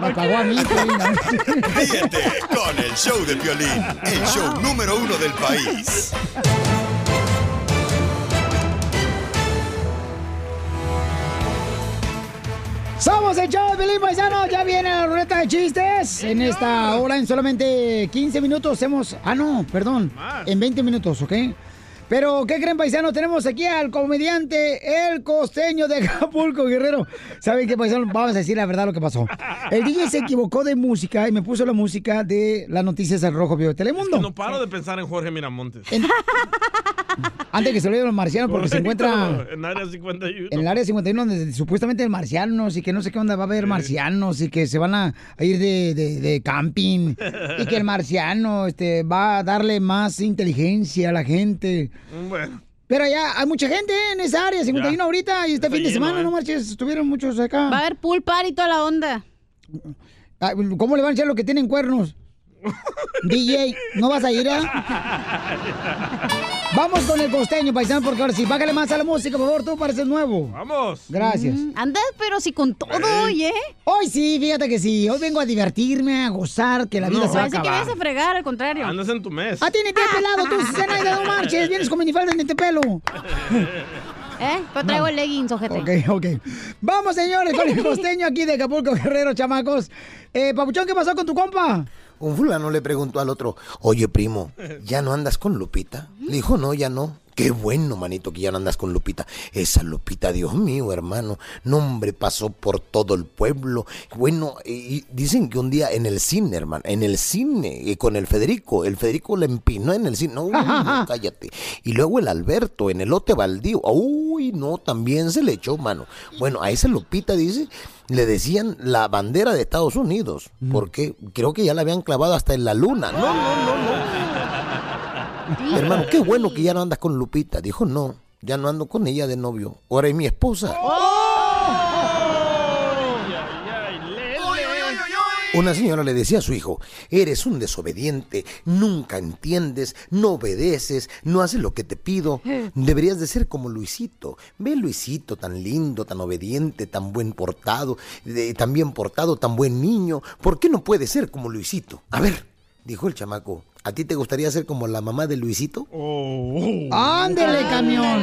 Me pagó a mí. Ríete con el show de Piolín, el show número uno del país. Somos el show de Paisano. Ya viene la ruleta de chistes. En esta hora, en solamente 15 minutos, hemos. Ah, no, perdón. En 20 minutos, ¿ok? Pero, ¿qué creen, paisano? Tenemos aquí al comediante El Costeño de Acapulco, Guerrero. ¿Saben qué, paisano? Vamos a decir la verdad lo que pasó. El DJ se equivocó de música y me puso la música de las noticias del Rojo Vivo de Telemundo. No paro de pensar en Jorge Miramontes. Antes que se lo digan los marcianos, porque se encuentra En área 51. en el área 51 donde supuestamente hay marcianos y que no sé qué onda va a haber marcianos y que se van a, a ir de, de- de camping y que el marciano este, va a darle más inteligencia a la gente. Bueno. Pero ya hay mucha gente en esa área 51 Ya. ahorita y este Está fin de lleno, semana, ¿eh? no marches, estuvieron muchos acá. Va a haber pool party y toda la onda. Ah, ¿Cómo le van a echar los que tienen cuernos? DJ, ¿no vas a ir? ah? Vamos con el costeño, paisano, porque ahora sí, págale más a la música, por favor, tú pareces nuevo. Vamos. Gracias. Mm, Andas, pero sí con todo hoy, ¿eh? Hoy sí, fíjate que sí. Hoy vengo a divertirme, a gozar, que la vida No, se va a parece que acabar. vienes a fregar, al contrario. Andas en tu mes. A ti ni te has pelado tú, Zenaida, no marches. Vienes con minifalda ni te pelo. ¿Eh? Pero traigo No. el leggings, ojete. Ok, ok. Vamos, señores, con el costeño aquí de Acapulco, Guerrero, chamacos. Eh, Papuchón, ¿qué pasó con tu compa? Un fulano le preguntó al otro, oye primo, ¿ya no andas con Lupita? Le dijo, no, ya no. Qué bueno, manito, que ya no andas con Lupita. Esa Lupita, Dios mío, hermano. No, hombre, pasó por todo el pueblo. Bueno, y y dicen que un día en el cine, hermano, en el cine, y con el Federico, el Federico le empinó en el cine. No, no, cállate. Y luego el Alberto en el lote baldío. Uy, no, también se le echó, mano. Bueno, a esa Lupita, dice, le decían la bandera de Estados Unidos, porque creo que ya la habían clavado hasta en la luna. No, no, no, no. Hermano, qué bueno que ya no andas con Lupita. Dijo, no, ya no ando con ella de novio. Ahora es mi esposa. Una señora le decía a su hijo, eres un desobediente, nunca entiendes, no obedeces, no haces lo que te pido. Deberías de ser como Luisito. Ve Luisito, tan lindo, tan obediente, tan buen portado, de- tan bien portado, tan buen niño. ¿Por qué no puede ser como Luisito? A ver, dijo el chamaco, ¿a ti te gustaría ser como la mamá de Luisito? Ándele, camión.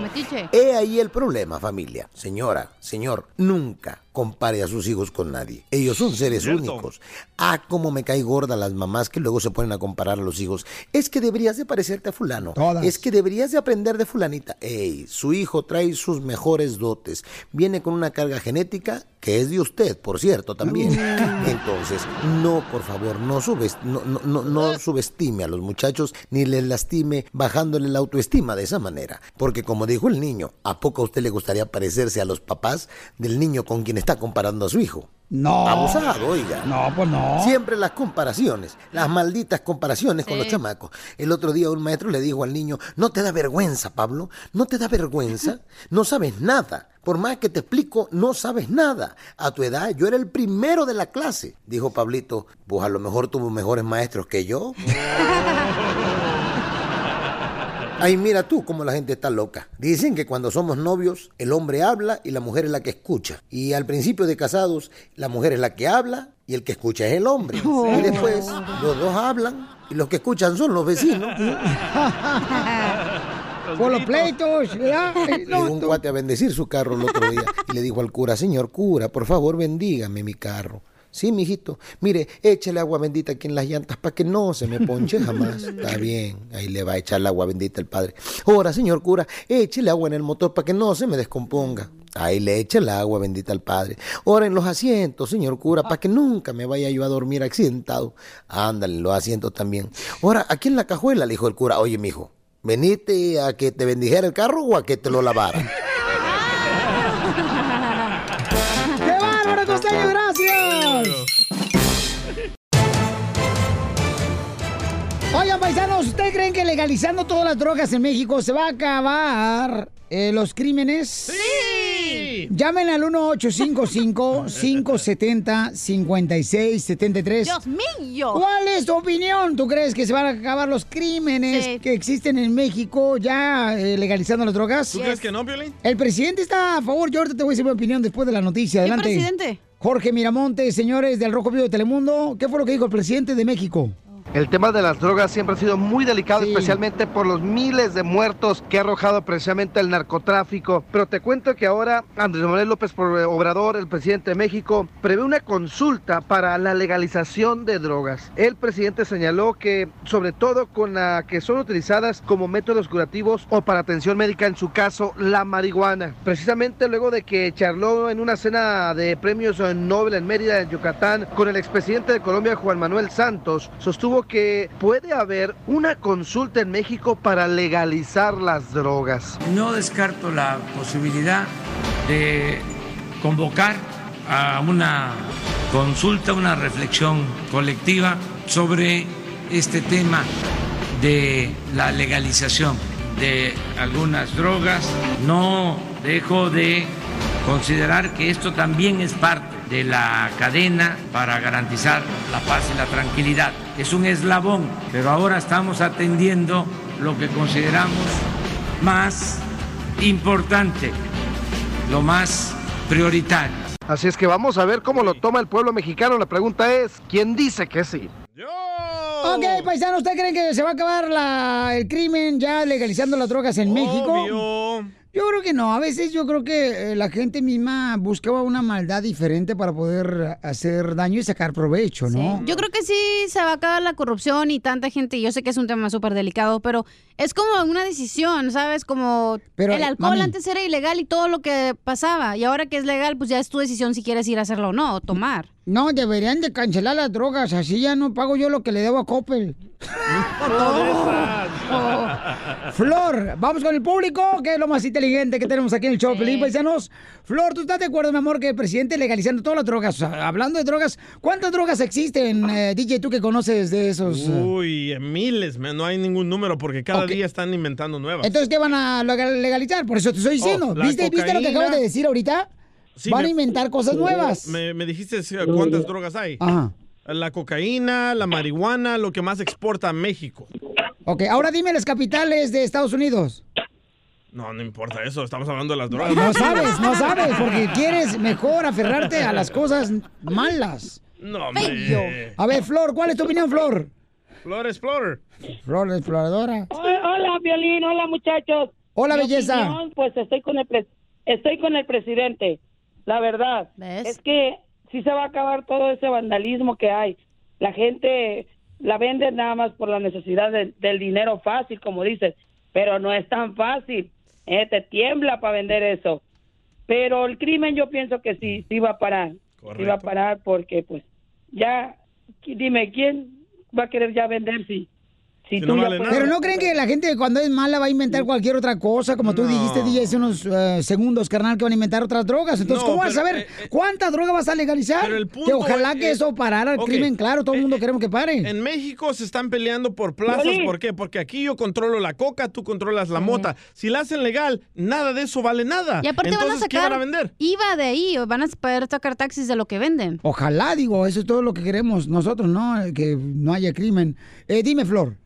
Metiche. He ahí el problema, familia. Señora, señor, nunca compare a sus hijos con nadie. Ellos son seres Cierto. únicos. Ah, cómo me cae gorda las mamás que luego se ponen a comparar a los hijos. Es que deberías de parecerte a fulano. Es que deberías de aprender de fulanita. Ey, su hijo trae sus mejores dotes. Viene con una carga genética que es de usted, por cierto, también. Entonces, no, por favor, no, subes- no, no, no, no subestime a los muchachos ni les lastime bajándole la autoestima de esa manera. Porque como dijo el niño, ¿a poco a usted le gustaría parecerse a los papás del niño con quien está comparando a su hijo? No. Abusado, oiga. No, pues no. Siempre las comparaciones, las malditas comparaciones con los chamacos. El otro día un maestro le dijo al niño, ¿no te da vergüenza, Pablo? ¿No te da vergüenza? No sabes nada. Por más que te explico, no sabes nada. A tu edad yo era el primero de la clase. Dijo Pablito, pues a lo mejor tuvo mejores maestros que yo. Ay, mira tú cómo la gente está loca. Dicen que cuando somos novios, el hombre habla y la mujer es la que escucha. Y al principio de casados, la mujer es la que habla y el que escucha es el hombre. Y después, los dos hablan y los que escuchan son los vecinos. Por los pleitos, ¿verdad? Llegó un cuate a bendecir su carro el otro día y le dijo al cura, señor cura, por favor bendígame mi carro. Sí, mijito, mire, échale agua bendita aquí en las llantas para que no se me ponche jamás. Está bien, ahí le va a echar el agua bendita el padre. Ahora, señor cura, échele agua en el motor para que no se me descomponga. Ahí le echa el agua bendita al padre. Ahora en los asientos, señor cura, para que nunca me vaya yo a dormir accidentado. Ándale, los asientos también. Ahora, aquí en la cajuela, le dijo el cura, oye, mijo, ¿veniste a que te bendijera el carro o a que te lo lavara? ¡Qué bárbaro, costeño! Oigan, paisanos, ¿ustedes creen que legalizando todas las drogas en México se va a acabar eh, los crímenes? ¡Sí! Llamen al 1-855-570-5673. Dios mío. ¿Cuál es tu opinión? ¿Tú crees que se van a acabar los crímenes Sí. que existen en México ya eh, legalizando las drogas? ¿Tú crees que no, Piolín? El presidente está a favor. Yo ahorita te voy a decir mi opinión después de la noticia. ¿Qué Adelante. presidente? Jorge Miramonte, señores del Rojo Vivo de Telemundo. ¿Qué fue lo que dijo el presidente de México? El tema de las drogas siempre ha sido muy delicado, Sí. especialmente por los miles de muertos que ha arrojado precisamente el narcotráfico. Pero te cuento que ahora Andrés Manuel López Obrador, el presidente de México, prevé una consulta para la legalización de drogas. El presidente señaló que, sobre todo con la que son utilizadas como métodos curativos o para atención médica, en su caso, la marihuana. Precisamente luego de que charló en una cena de premios Nobel en Mérida, en Yucatán, con el expresidente de Colombia, Juan Manuel Santos, sostuvo que puede haber una consulta en México para legalizar las drogas. No descarto la posibilidad de convocar a una consulta, una reflexión colectiva sobre este tema de la legalización de algunas drogas. No dejo de considerar que esto también es parte de la cadena para garantizar la paz y la tranquilidad. Es un eslabón, pero ahora estamos atendiendo lo que consideramos más importante, lo más prioritario. Así es que vamos a ver cómo lo toma el pueblo mexicano. La pregunta es, ¿quién dice que sí? Ok, paisano, ¿usted cree que se va a acabar la- el crimen ya legalizando las drogas en México? Yo creo que no. A veces yo creo que eh, la gente misma buscaba una maldad diferente para poder hacer daño y sacar provecho, ¿no? Yo creo que sí se va a acabar la corrupción y tanta gente. Yo sé que es un tema súper delicado, pero es como una decisión, ¿sabes? Como Pero, el alcohol mami. antes era ilegal y todo lo que pasaba. Y ahora que es legal, pues ya es tu decisión si quieres ir a hacerlo o no, o tomar. No, deberían de cancelar las drogas, así ya no pago yo lo que le debo a Coppel. Flor, vamos con el público, que es lo más inteligente que tenemos aquí en el show, Paisanos. Flor, ¿tú estás de acuerdo, mi amor, que el presidente legalizando todas las drogas? Hablando de drogas, ¿cuántas drogas existen, eh, DJ, tú que conoces de esos? eh? Uy, miles, man, no hay ningún número porque cada día están inventando nuevas. Entonces, ¿qué van a legal- legalizar? Por eso te estoy diciendo. Oh, ¿Viste, ¿Viste lo que acabas de decir ahorita? Sí, van me- a inventar cosas nuevas. Me, me dijiste cuántas drogas hay. Ajá. La cocaína, la marihuana, lo que más exporta a México. Ok, ahora dime las capitales de Estados Unidos. No, no importa eso, estamos hablando de las drogas. No sabes, no sabes, porque quieres mejor aferrarte a las cosas malas. No, hombre. A ver, Flor, ¿cuál es tu opinión, Flor? Flor Explorer. Flor exploradora. Hola, Violín, hola muchachos. Hola, Mi belleza. opinión, pues estoy con el pres- estoy con el presidente. La verdad es que sí se va a acabar todo ese vandalismo que hay. La gente la vende nada más por la necesidad del- del dinero fácil, como dices, pero no es tan fácil. Eh, te tiembla para vender eso. Pero el crimen yo pienso que sí, sí va a parar. Sí va a parar porque pues ya, dime, ¿quién va a querer ya vender si, si puedes- Pero no creen que la gente cuando es mala va a inventar cualquier otra cosa, como tú dijiste, DJ, hace unos eh, segundos, carnal, que van a inventar otras drogas. Entonces, No, ¿cómo vas a saber cuánta droga vas a legalizar? pero el que ojalá es- que eso parara el crimen, claro, todo el mundo queremos que pare. En México se están peleando por plazas. ¿Por qué? Porque aquí yo controlo la coca, tú controlas la mota. Si la hacen legal, nada de eso vale nada. Y aparte van a Entonces, ¿qué sacar van a vender? IVA de ahí, o van a poder sacar taxis de lo que venden. Ojalá, digo, eso es todo lo que queremos nosotros, ¿no? Que no haya crimen. Eh, dime, Flor.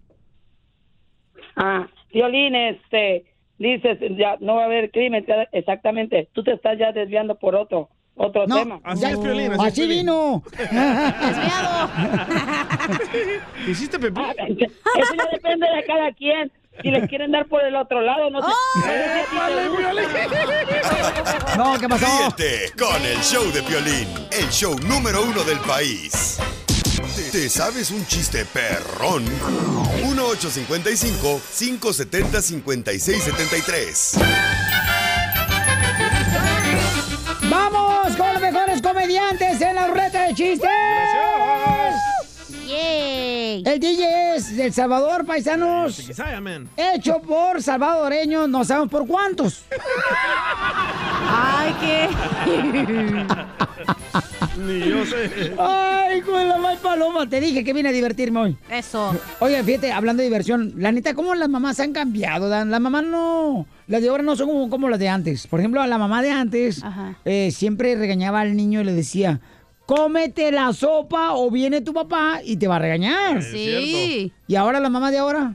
Ah, Violín, este, dices, ya no va a haber crimen, exactamente. Tú te estás ya desviando por otro, otro No, tema. ya- así vino. ¿Hiciste Pepe? Ah, Eso ya depende de cada quien. Si les quieren dar por el otro lado, no te gusta. No, ¿qué pasó? Ríete con el show de Piolín, el show número uno del país. ¿Te, te sabes un chiste perrón? 1855-570-5673. ¡Vamos con los mejores comediantes en la ruleta de chistes! El DJ es del Salvador, paisanos. Man. Hecho por salvadoreños, no sabemos por cuántos. Ay, qué. Ni yo sé. Ay, con la mal paloma, te dije que vine a divertirme hoy. Eso. Oye, fíjate, hablando de diversión, la neta, ¿cómo las mamás han cambiado? Dan? Las mamás no, las de ahora no son como, como las de antes. Por ejemplo, la mamá de antes eh, siempre regañaba al niño y le decía, cómete la sopa o viene tu papá y te va a regañar. Sí. Y ahora la mamá de ahora,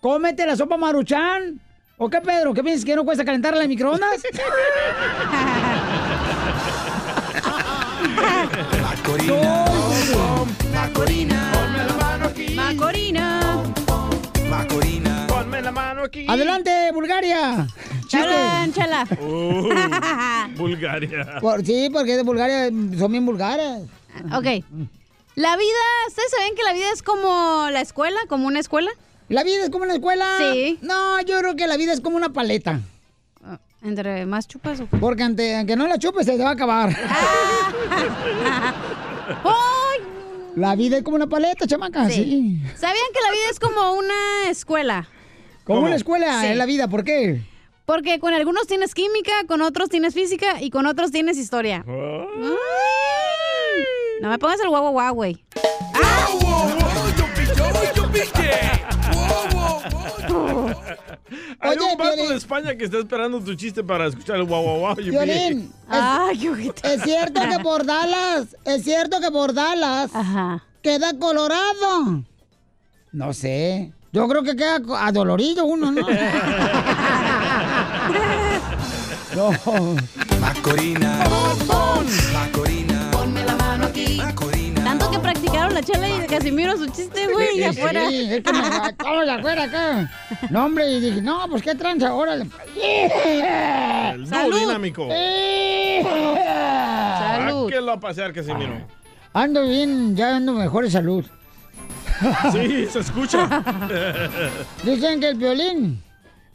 cómete la sopa maruchan. ¿O qué, Pedro? ¿Qué piensas que no cuesta calentarla en microondas? Macorina, Macorina, ponme la mano aquí. Macorina. Macorina, ponme la mano aquí. Adelante, Bulgaria. Chalán, chala. Uh, Bulgaria. Por- sí, porque de Bulgaria son bien vulgares. Ok. La vida, ¿ustedes saben que la vida es como la escuela, como una escuela? ¿La vida es como una escuela? Sí. No, yo creo que la vida es como una paleta. Entre más chupas o Porque ante, aunque no la chupes, se te va a acabar. La vida es como una paleta, chamaca, sí. ¿Sabían que la vida es como una escuela? Como una escuela Sí. en la vida, ¿por qué? Porque con algunos tienes química, con otros tienes física y con otros tienes historia. Ay. No me pongas el guau guau guau, güey. Hay Oye, un vato Piolín. de España que está esperando tu chiste para escuchar el guau guau guau. Yo Violín, es, es cierto que por Dallas, es cierto que por Dallas queda colorado. No sé. Yo creo que queda adolorido uno, ¿no? no. Macorina, Practicaron la chela y Casimiro su chiste, güey, y afuera. Sí, es que me todos afuera acá. No, hombre, y dije, no, pues qué tranza, órale. El dúo dinámico. Sáquelo a pasear, Casimiro. Ando bien, ya ando mejor de salud. Sí, se escucha. Dicen que el violín,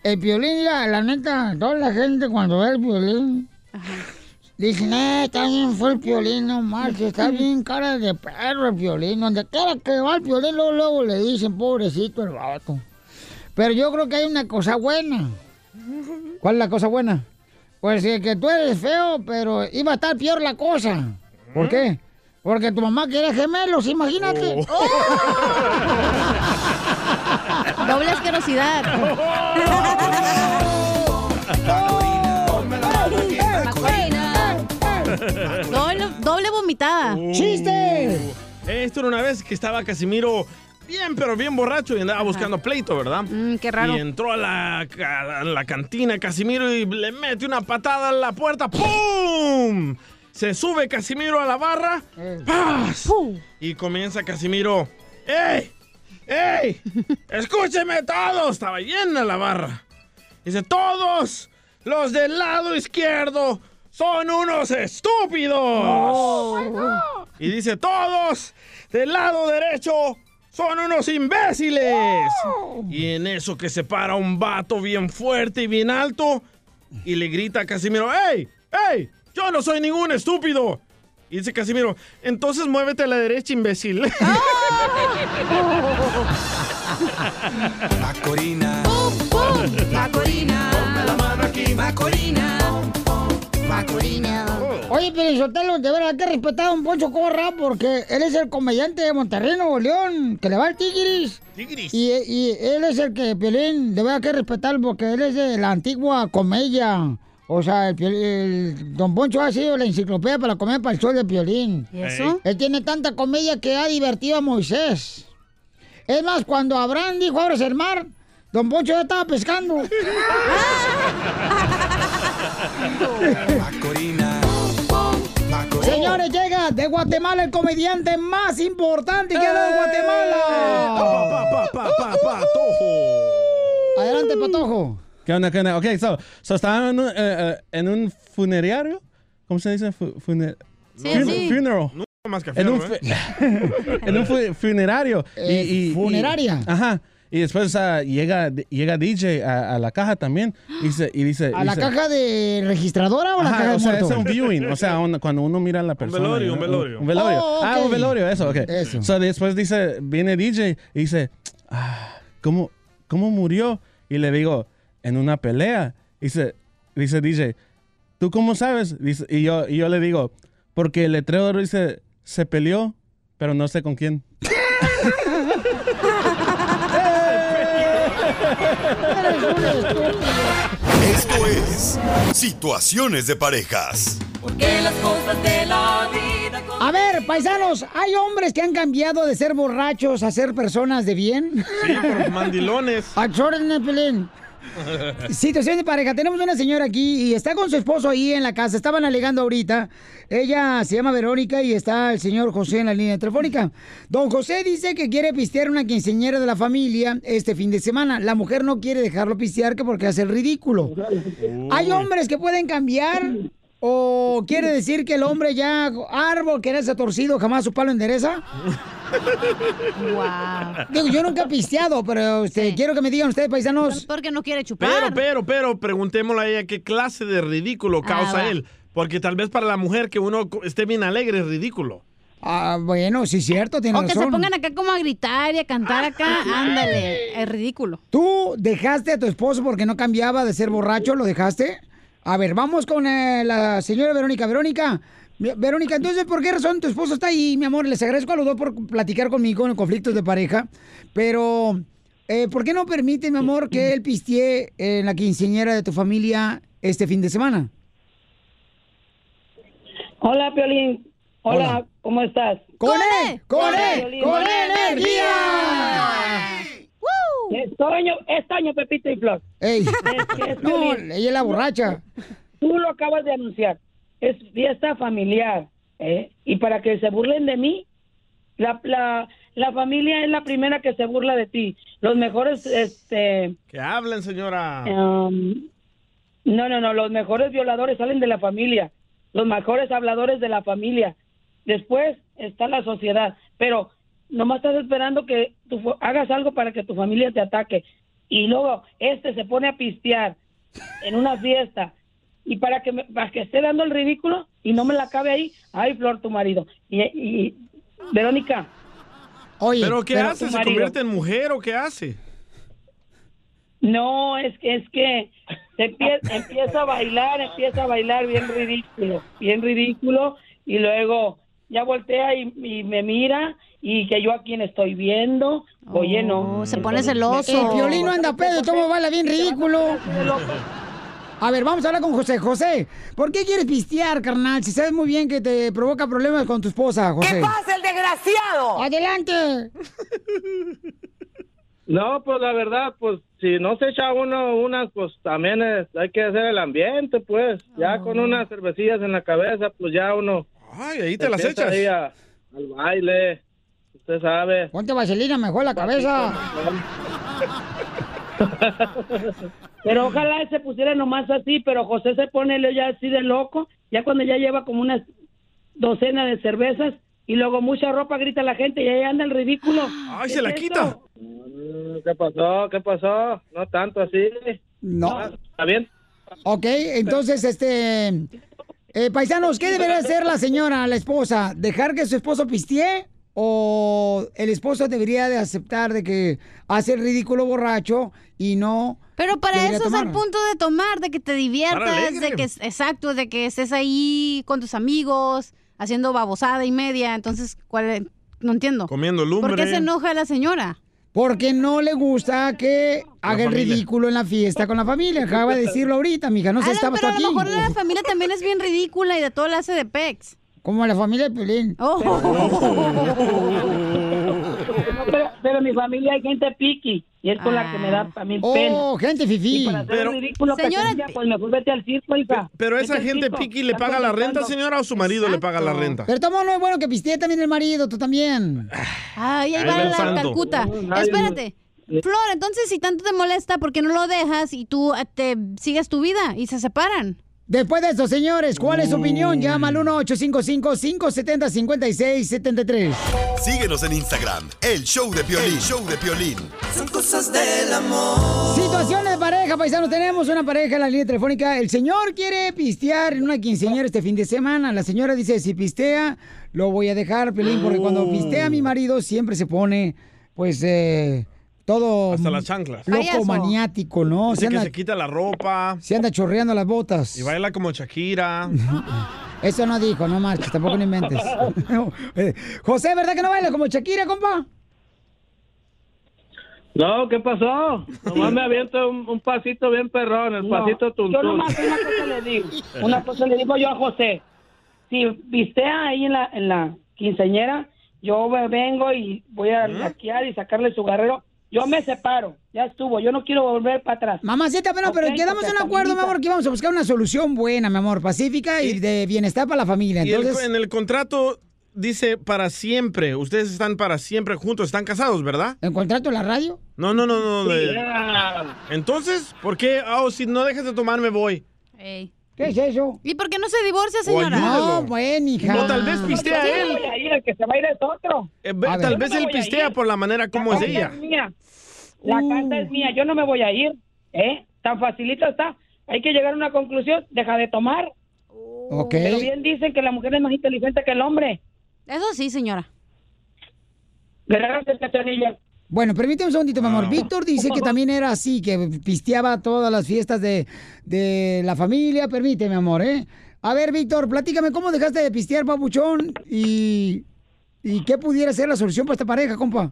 el violín, la, la neta, toda la gente cuando ve el violín, dicen, eh, está bien fue el violín, no marches, está bien cara de perro el violín. Donde quiera que va el violín, luego, luego le dicen, pobrecito el vato. Pero yo creo que hay una cosa buena. ¿Cuál es la cosa buena? Pues eh, que tú eres feo, pero iba a estar peor la cosa. ¿Por qué? Porque tu mamá quería gemelos, imagínate. Doble asquerosidad. doble, doble vomitada. ¡Chiste! Esto era una vez que estaba Casimiro bien, pero bien borracho y andaba buscando pleito, ¿verdad? Mm, qué raro. Y entró a la, a la cantina Casimiro y le mete una patada en la puerta. ¡Pum! Se sube Casimiro a la barra. ¡Paz! Y comienza Casimiro. ¡Ey! ¡Ey! ¡Escúcheme todos! Estaba llena la barra. Dice, todos los del lado izquierdo son unos estúpidos. Y dice, todos del lado derecho son unos imbéciles. Y en eso que se para un vato bien fuerte y bien alto y le grita a Casimiro, ¡Ey! ¡Ey! Yo no soy ningún estúpido. Y dice Casimiro, entonces muévete a la derecha, imbécil. Macorina. Macorina. Ponme la mano aquí, Macorina. Macorina. Oye, Pelizotelo, de verdad hay que respetar a un Poncho Corra porque él es el comediante de Monterrey, Nuevo León, que le va al Tigris. Tigris. Y, y él es el que, Pelín, de verdad hay que respetarlo porque él es de la antigua comedia. O sea, el, Don Poncho ha sido la enciclopedia para la comedia para el show de Piolín. ¿Y eso? Él tiene tanta comedia que ha divertido a Moisés. Es más, cuando Abraham dijo, abres el mar, Don Poncho ya estaba pescando. Macorina. Señores, llega de Guatemala el comediante más importante que ha dado Guatemala. Adelante, Patojo. ¿Qué onda, qué onda? Ok, so, so estaba en un, eh, eh, en un funerario. ¿Cómo se dice? Fu- funer- Sí, fun- sí. Funeral. Nunca más que En un, feo, fu- en un fu- funerario. Eh, y, y- funeraria. y- ajá. Y después ah, llega, llega DJ a, a la caja también. Y dice, y dice, ¿A la caja de registradora o a la caja de o sea, es un viewing, o sea, un- cuando uno mira a la persona. velorio, ¿no? un velorio. Un velorio. Oh, Ah, ok. un velorio, eso, ok. Eso. So, después dice, viene DJ y dice, ah, ¿cómo, ¿cómo murió? Y le digo, en una pelea. Dice, dice DJ, ¿tú cómo sabes? Dice, y, yo, y yo le digo, porque el letrero dice, se peleó, pero no sé con quién. es Situaciones de Parejas. Porque las cosas de la vida. A ver, paisanos, ¿hay hombres que han cambiado de ser borrachos a ser personas de bien? Sí, por mandilones. Exhórdenme, Pelín. Situación de pareja. Tenemos una señora aquí y está con su esposo ahí en la casa. Estaban alegando ahorita. Ella se llama Verónica y está el señor José en la línea telefónica. Don José dice que quiere pistear una quinceañera de la familia este fin de semana. La mujer no quiere dejarlo pistear que porque hace el ridículo. ¿Hay hombres que pueden cambiar? ¿O quiere decir que el hombre ya árbol que nace torcido jamás su palo endereza? Wow. Digo, yo nunca he pisteado, pero este, quiero que me digan ustedes, paisanos. Porque no quiere chupar. Pero, pero, pero, preguntémosle a ella qué clase de ridículo causa va. él. Porque tal vez para la mujer que uno esté bien alegre es ridículo. Ah, bueno, sí, cierto, tiene O que se razón. pongan acá como a gritar y a cantar acá. Ándale, es ridículo. ¿Tú dejaste a tu esposo porque no cambiaba de ser borracho? ¿Lo dejaste? A ver, vamos con eh, la señora Verónica. Verónica, Verónica, entonces, ¿por qué razón tu esposo está ahí, mi amor? Les agradezco a los dos por platicar conmigo en conflictos de pareja, pero eh, ¿por qué no permite, mi amor, que él pistee en la quinceañera de tu familia este fin de semana? Hola, Piolín. Hola, Hola. ¿cómo estás? ¡Con él! ¡Con él! ¡Con energía! Es Toño, es Toño, Pepito y Flor. ¡Ey! Es que es No, ella es la borracha. Tú lo acabas de anunciar. Es fiesta familiar. ¿eh? Y para que se burlen de mí, La, la, la familia es la primera que se burla de ti. Los mejores, este, Que hablen, señora. um, no, no, no, los mejores violadores salen de la familia. Los mejores habladores de la familia. Después está la sociedad. Pero nomás estás esperando que tú hagas algo para que tu familia te ataque. Y luego este se pone a pistear en una fiesta. Y para que, me- para que esté dando el ridículo y no me la cabe ahí, ay, Flor, tu marido. Y, y Verónica. Oye, ¿Pero qué pero hace? ¿Se marido- convierte en mujer o qué hace? No, es que es que se empie- empieza a bailar, empieza a bailar bien ridículo, bien ridículo y luego ya voltea y, y me mira y que yo a quien estoy viendo, oye no. Oh, se pone celoso. El violín no anda pedo, todo baila bien ridículo. A ver, vamos a hablar con José. José, ¿por qué quieres pistear, carnal? Si sabes muy bien que te provoca problemas con tu esposa, José. ¿Qué pasa, el desgraciado? ¡Adelante! No, pues la verdad, pues si no se echa uno unas, pues también es- hay que hacer el ambiente, pues. Ya con unas cervecillas en la cabeza, pues ya uno. Ay, ahí te las echas. ahí a- al baile, usted sabe. Ponte vaselina mejor la cabeza. Pero ojalá se pusiera nomás así, pero José se pone ya así de loco, ya cuando ya lleva como unas docena de cervezas y luego mucha ropa grita la gente y ahí anda el ridículo. Ay, ¿Qué se la quita. ¿Qué pasó? ¿Qué pasó? No tanto así. No. ¿Está bien? Ok, entonces, este... eh, paisanos, ¿qué debería hacer la señora, la esposa? ¿Dejar que su esposo pistee? ¿O el esposo debería de aceptar de que hace el ridículo borracho y no... Pero para eso es el punto de tomar, de que te diviertas, de que, exacto, de que estés ahí con tus amigos, haciendo babosada y media. Entonces, ¿cuál es? No entiendo. Comiendo ¿Por lumbre. qué se enoja la señora? Porque no le gusta que haga el ridículo en la fiesta con la familia. Acaba de decirlo ahorita, mija. No sé, Alan, estabas tú pero a aquí. lo mejor la familia también es bien ridícula y de todo la hace de pex. Como la familia de Pelín. Oh. Pero, en mi familia hay gente piqui y es con la que me da también Oh, pena. gente fifí. Y para hacer Pero- ridículo Señora- pues mejor vete al circo, hija. Pero esa gente circo. piqui le paga la renta, señora, o su marido le paga la renta. Pero tomo no es bueno que pistee también el marido, tú también. Ay, ahí va la. Calcuta. No, Espérate. Flor, entonces si tanto te molesta, ¿por qué no lo dejas y tú eh, te sigues tu vida y se separan? Después de eso, señores, ¿cuál es su opinión? Llama al 1-855-570-5673. Síguenos en Instagram, el show de Piolín. El show de Piolín. Son cosas del amor. Situaciones de pareja, paisanos. Tenemos una pareja en la línea telefónica. El señor quiere pistear en una quinceañera este fin de semana. La señora dice, si pistea, lo voy a dejar, Pelín, porque cuando pistea mi marido siempre se pone, pues, eh, todo... Hasta las chanclas. Loco maniático, ¿no? Dice Se que anda, se quita la ropa se anda chorreando las botas. y baila como Shakira. Eso no dijo, no marches, tampoco no inventes. Eh, José, ¿verdad que no baila como Shakira, compa? No, ¿qué pasó? Nomás me aviento un, un pasito bien perrón, el No, pasito tuntún. Yo nomás una cosa le digo, una cosa le digo yo a José. Si vistea ahí en la, en la quinceañera, yo me vengo y voy a laquear y sacarle su guerrero. Yo me separo, ya estuvo, yo no quiero volver para atrás. Mamacita, pero, pero Ok, quedamos en un acuerdo, mi amor, que vamos a buscar una solución buena, mi amor, pacífica y de bienestar para la familia. Y el- Entonces, en el contrato dice para siempre. Ustedes están para siempre juntos, están casados, ¿verdad? ¿el contrato de la radio? No, no, no, no. Sí, de- ya. Entonces, ¿por qué? Oh, si no dejas de tomar, me voy. Ey. ¿Qué es eso? ¿Y por qué no se divorcia, señora? No, bueno, hija. O tal vez pistea no voy él. a ir, el que se va a ir es otro. Eh, ve- A ver. tal vez no él voy pistea por la manera como la es ella. es mía. La Uh. casa es mía, yo no me voy a ir. ¿Eh? Tan facilito está. Hay que llegar a una conclusión, deja de tomar. Ok. Pero bien dicen que la mujer es más inteligente que el hombre. Eso sí, señora. Gracias, Cachanilla. Bueno, permíteme un segundito, mi amor. Víctor dice que también era así, que pisteaba todas las fiestas de, de la familia. Permíteme, amor, ¿eh? A ver, Víctor, platícame, ¿cómo dejaste de pistear, papuchón? Y, y qué pudiera ser la solución para esta pareja, compa.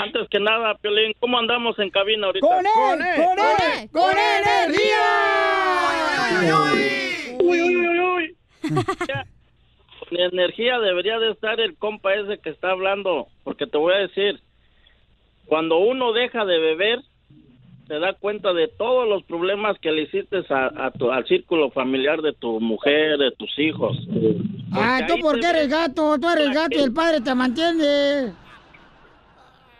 Antes que nada, Piolín, ¿cómo andamos en cabina ahorita? ¡Con él! ¡Con él! ¡Con energía! Uy, uy, uy, uy. Ya, Con energía debería de estar el compa ese que está hablando, porque te voy a decir, cuando uno deja de beber, te da cuenta de todos los problemas que le hiciste a, a tu- al círculo familiar de tu mujer, de tus hijos. Ah, ¿tú por qué eres gato? Tú eres gato y el padre te mantiene.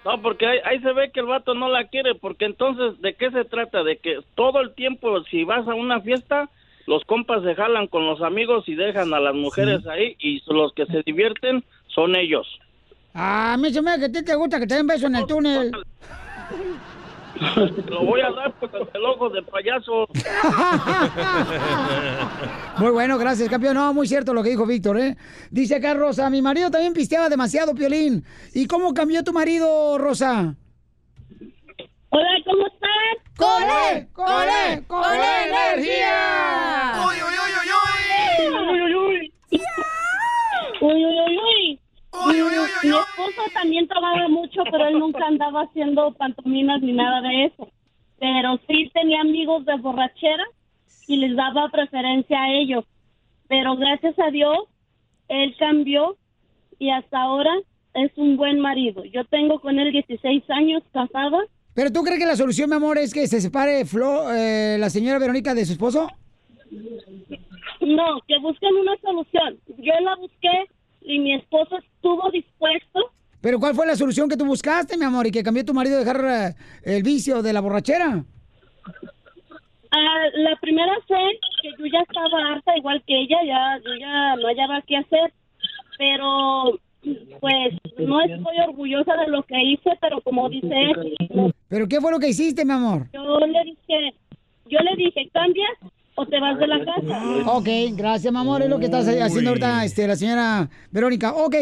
No, porque ahí, ahí se ve que el vato no la quiere, porque entonces, ¿de qué se trata? De que todo el tiempo, si vas a una fiesta, los compas se jalan con los amigos y dejan a las mujeres ahí, y los que se divierten son ellos. Ah, a mí se me hace que a ti te gusta que te den beso en el túnel. Te lo voy a dar pues, el ojo de payaso. Muy bueno, gracias, campeón. No, muy cierto lo que dijo Víctor, ¿eh? Dice acá Rosa, mi marido también pisteaba demasiado, Piolín. ¿Y cómo cambió tu marido, Rosa? Hola, ¿cómo estás? ¡Con él! ¡Con él! ¡Con energía! ¡Uy, uy, uy, uy, uy! ¡Uy, uy, uy! ¡Uy, uy, uy, uy! Mi, mi esposo también tomaba mucho, pero él nunca andaba haciendo pantominas ni nada de eso. Pero sí tenía amigos de borrachera y les daba preferencia a ellos. Pero gracias a Dios, él cambió y hasta ahora es un buen marido. Yo tengo con él 16 años casada. ¿Pero tú crees que la solución, mi amor, es que se separe Flo, eh, la señora Verónica de su esposo? No, que busquen una solución. Yo la busqué y mi esposo estuvo dispuesto. ¿Pero cuál fue la solución que tú buscaste, mi amor, y que cambió tu marido a dejar eh, el vicio de la borrachera? Ah, la primera fue que yo ya estaba harta, igual que ella, ya, yo ya no hallaba qué hacer. Pero, pues, no estoy orgullosa de lo que hice, pero como dice él, ¿Pero qué fue lo que hiciste, mi amor? yo le dije, yo le dije, ¿cambias o te vas de la casa? Ok, gracias, mi amor. Es lo que estás haciendo ahorita este, la señora Verónica. Ok,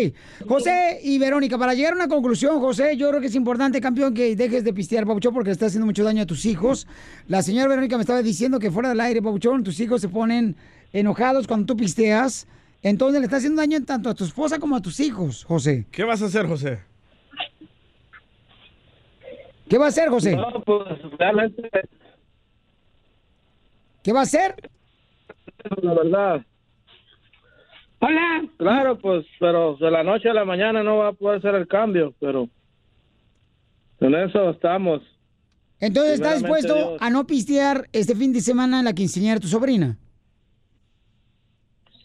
José y Verónica, para llegar a una conclusión, José, yo creo que es importante, campeón, que dejes de pistear, Pabuchón, porque le está haciendo mucho daño a tus hijos. La señora Verónica me estaba diciendo que fuera del aire, Pabuchón, tus hijos se ponen enojados cuando tú pisteas. Entonces le está haciendo daño tanto a tu esposa como a tus hijos, José. ¿Qué vas a hacer, José? ¿Qué va a hacer, José? No, pues realmente, ¿Qué va a hacer? la verdad. Hola. Claro, pues, pero de la noche a la mañana no va a poder ser el cambio, pero en eso estamos. Entonces, ¿estás dispuesto Dios. a no pistear este fin de semana en la quinceañera de tu sobrina?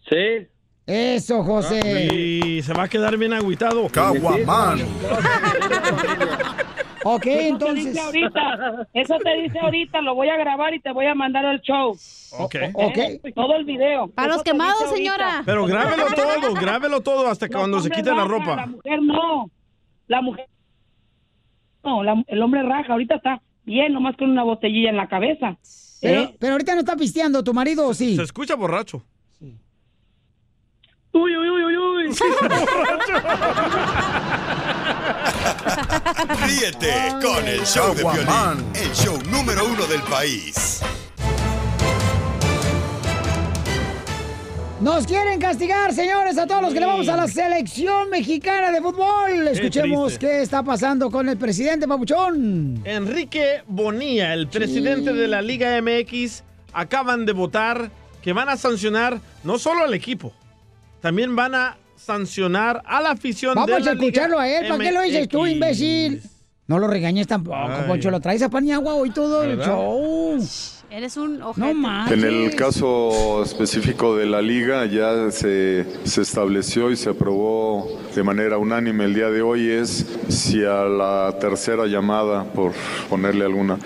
Sí. Eso, José. Y se va a quedar bien agüitado. Ok, Eso te entonces. dice ahorita, eso te dice ahorita, lo voy a grabar y te voy a mandar al show. Ok. ¿Eh? Todo el video. Para los Eso te quemados, señora. Pero grábelo todo, grábelo todo hasta Los cuando se quite la ropa. La mujer no. La mujer. No, la- el hombre raja. Ahorita está bien, nomás con una botellilla en la cabeza. Pero, pero ahorita no está pisteando tu marido, ¿o sí? Se escucha borracho. Uy, uy, uy, uy, uy. Ríete con el show de Piolín, el show número uno del país. Nos quieren castigar, señores, a todos los que le vamos a la selección mexicana de fútbol. Escuchemos qué está pasando con el presidente Papuchón. Enrique Bonilla, el presidente de la Liga MX, acaban de votar que van a sancionar no solo al equipo, también van a sancionar a la afición de Vamos la a escucharlo a él. ¿Para qué lo dices tú, imbécil? No lo regañes tampoco, Ay. Poncho. Lo traes a pan y agua hoy todo el show. Eres un No ojete. manches. En el caso específico de la liga ya se, se estableció y se aprobó de manera unánime el día de hoy es si a la tercera llamada, por ponerle alguna,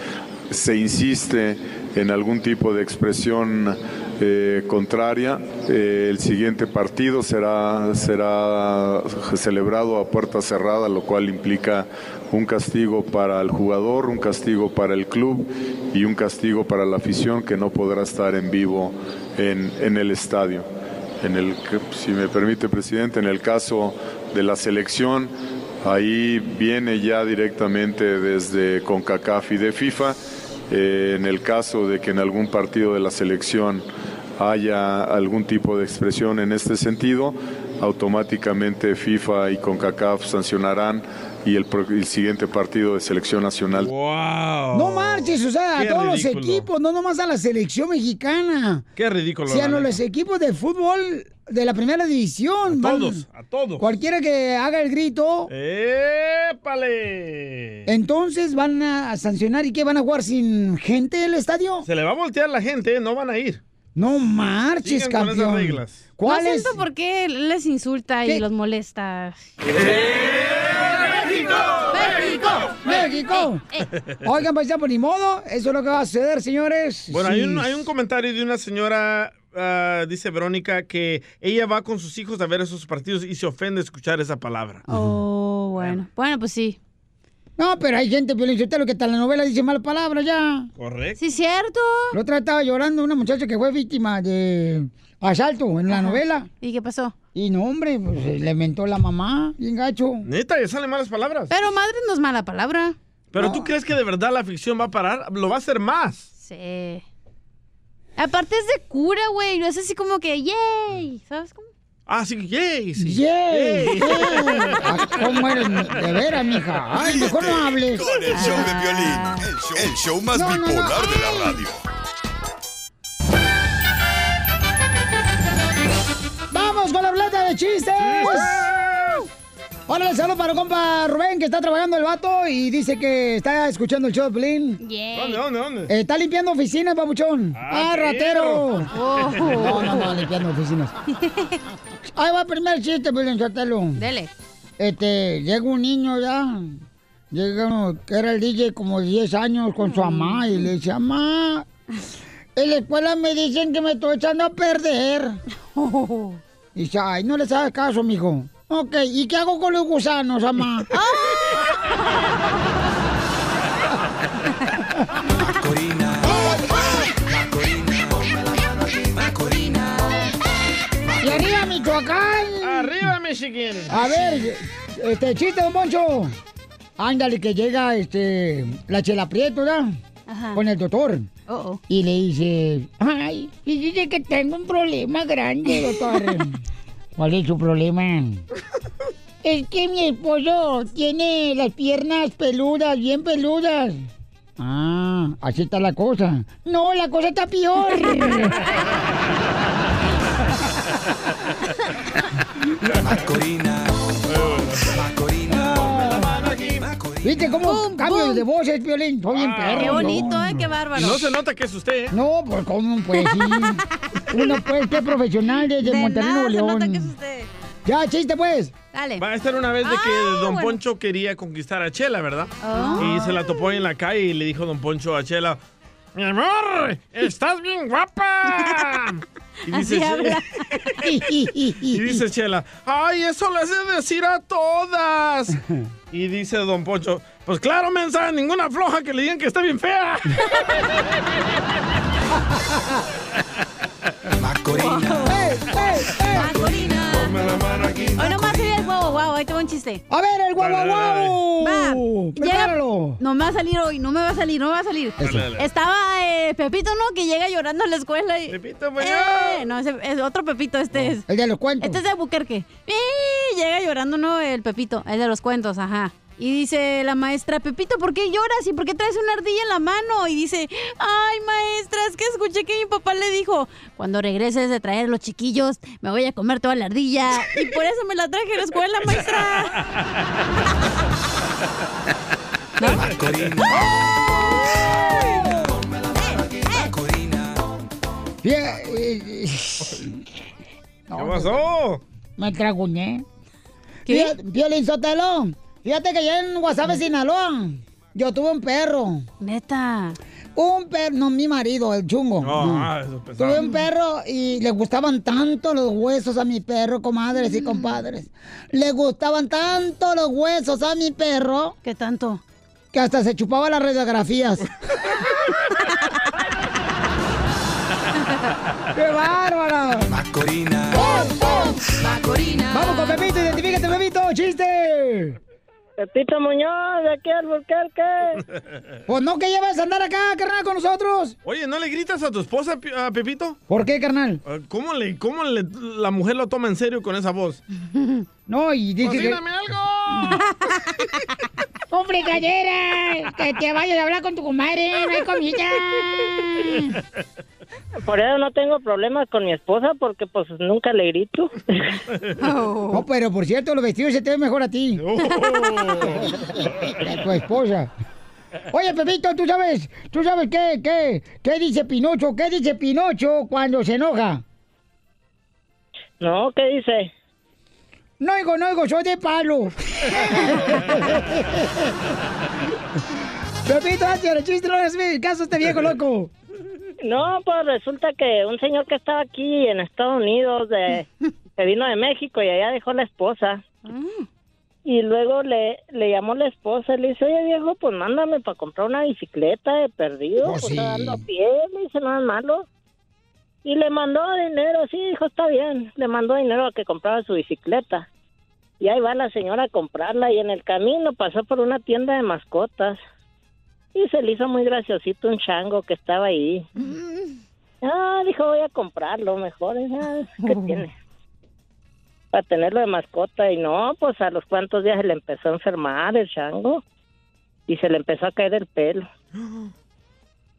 se insiste en algún tipo de expresión eh, contraria, eh, el siguiente partido será, será celebrado a puerta cerrada, lo cual implica un castigo para el jugador, un castigo para el club y un castigo para la afición que no podrá estar en vivo en, en el estadio. En el, si me permite, presidente, en el caso de la selección, ahí viene ya directamente desde CONCACAF y de FIFA. Eh, en el caso de que en algún partido de la selección haya algún tipo de expresión en este sentido, automáticamente FIFA y CONCACAF sancionarán y el, pro- el siguiente partido de selección nacional. No marches, o sea, a todos los equipos, no nomás a la selección mexicana. Qué ridículo. Si a la los equipos de fútbol de la primera división. A van- todos, a todos. Cualquiera que haga el grito, ¡Épale! entonces van a sancionar y qué van a jugar sin gente en el estadio. Se le va a voltear la gente, no van a ir. No marches, Sigan con esas campeón. reglas. ¿Cuál no es? siento por qué les insulta y los molesta. ¡México! ¡México! Oigan, pues ya por ni modo, eso es lo que va a suceder, señores. Bueno, hay, un, hay un comentario de una señora, ah, dice Verónica, que ella va con sus hijos a ver esos partidos y se ofende escuchar esa palabra. Oh, bueno. Bueno, pues sí. No, pero hay gente, Sotelo, que la novela dice malas palabras ya. Correcto. Sí, cierto. La otra estaba llorando una muchacha que fue víctima de asalto en la Ajá. novela. ¿Y qué pasó? Y no, hombre, pues le mentó la mamá, bien gacho. Neta, ya salen malas palabras. Pero madre no es mala palabra. Pero tú crees que de verdad la ficción va a parar? Lo va a hacer más. Sí. Aparte es de cura, güey. No es así como que, yay. ¿Sabes cómo? Ah, sí, yay, sí. ¡Yay! Yay. Ah, ¿Cómo eres? De veras, mija. Ay, mejor no hables. Con el show de violín, el show, el show más No, no, no. bipolar de la radio. ¡Vamos con la ruleta de chistes! Hola, el saludo para el compa Rubén, que está trabajando el vato y dice que está escuchando el show de Pelín. ¿Dónde, dónde, dónde? Eh, está limpiando oficinas, papuchón. ¡Ah, ratero! Oh. No, no, no, limpiando oficinas. Ahí va el primer chiste, Pelín Sotelo. Dele. Este, llega un niño ya. Llega uno que era el DJ como 10 años con su mamá y le dice, mamá, en la escuela me dicen que me estoy echando a perder. Y dice, ay, no le hagas caso, mijo. Ok, ¿y qué hago con los gusanos, mamá? ¡Y arriba, Michoacán! ¡Arriba, Michigan! A ver, este chiste, don Poncho. Ándale, que llega este la chela Prieto, ¿verdad? Ajá. Con el doctor. Oh, oh. Y le dice, ay, y dice que tengo un problema grande, doctor. ¿Cuál es su problema? es que mi esposo tiene las piernas peludas, bien peludas. Ah, así está la cosa. No, la cosa está peor. ¿Viste cómo cambio de voz es violín? Soy bien perro. Qué bonito, ¿eh? Qué bárbaro. No se nota que es usted, ¿eh? No, pues cómo, pues sí. Uno pues es profesional desde De Monterrey, se nota que es usted. Ya, chiste pues. Dale. Va a estar una vez de que Ah, Don bueno. Poncho quería conquistar a Chela, ¿verdad? Oh. Y se la topó en la calle y le dijo Don Poncho a Chela, mi amor, estás bien guapa. Y dice, habla. y dice Chela, ay, eso le hace decir a todas. Y dice Don Poncho, pues claro, mensa, ninguna floja que le digan que está bien fea. Macorina. Hoy nomás sería el guau, guau. Ahí te va un chiste. A ver, el guau, guau, guau. Va. Prepáralo. No me va a salir hoy, no me va a salir, no me va a salir. Dale, dale. Estaba eh, Pepito, ¿no? Que llega llorando a la escuela. Y... Pepito, pues, eh, No, ese es otro Pepito, este es. El de los cuentos. Este es de Buquerque. Eh, llega llorando, ¿no? El Pepito, el de los cuentos, ajá. Y dice la maestra, Pepito, ¿por qué lloras? ¿Y por qué traes una ardilla en la mano? Y dice, ay, maestra, es que escuché que mi papá le dijo, cuando regreses de traer los chiquillos, me voy a comer toda la ardilla. Y por eso me la traje a la escuela, maestra. Fie- eh, ¿Qué pasó? Me traguñé. ¿Qué? Violín Sotelo. Fíjate que allá en Guasave, Sinaloa, yo tuve un perro. Neta. Un perro, no mi marido, el chungo. No, no. ah, eso es pesado. Tuve un perro y le gustaban tanto los huesos a mi perro, comadres y compadres. Le gustaban tanto los huesos a mi perro. ¿Qué tanto? Que hasta se chupaba las radiografías. ¡Qué bárbara! Macorina. Macorina. Vamos con Pepito, identifícate, Pepito, chiste. Pepito Muñoz, de aquí al Burquerque. Pues no que llevas a andar acá, carnal, con nosotros. Oye, ¿no le gritas a tu esposa, a Pepito? ¿Por qué, carnal? Ah, ¿Cómo, le, cómo le- la mujer lo toma en serio con esa voz? No, y dice que... ¡Cocíname algo! ¡Un fricadera! ¡Que te vayas a hablar con tu comadre! ¡No hay comida! Por eso no tengo problemas con mi esposa porque pues nunca le grito. No, pero por cierto, los vestidos se te ven mejor a ti. A tu esposa. Oye, Pepito, ¿tú sabes, tú sabes qué, qué, qué dice Pinocho? ¿Qué dice Pinocho cuando se enoja? No, ¿qué dice? No oigo, no oigo, soy de palo. Pepito, hazte el chiste, no es mi caso este viejo loco. No, pues resulta que un señor que estaba aquí en Estados Unidos, de, que vino de México y allá dejó la esposa. Y luego le, le llamó la esposa y le dice, oye viejo, pues mándame para comprar una bicicleta de perdido. Oh, pues sí. ando a pie, le dice, no es malo. Y le mandó dinero, sí, dijo, está bien. Le mandó dinero a que comprara su bicicleta. Y ahí va la señora a comprarla y en el camino pasó por una tienda de mascotas. Y se le hizo muy graciosito un chango que estaba ahí. Ah, dijo, voy a comprarlo mejor. Ah, ¿Qué tiene? Para tenerlo de mascota. Y no, pues a los cuantos días se le empezó a enfermar el chango. Y se le empezó a caer el pelo.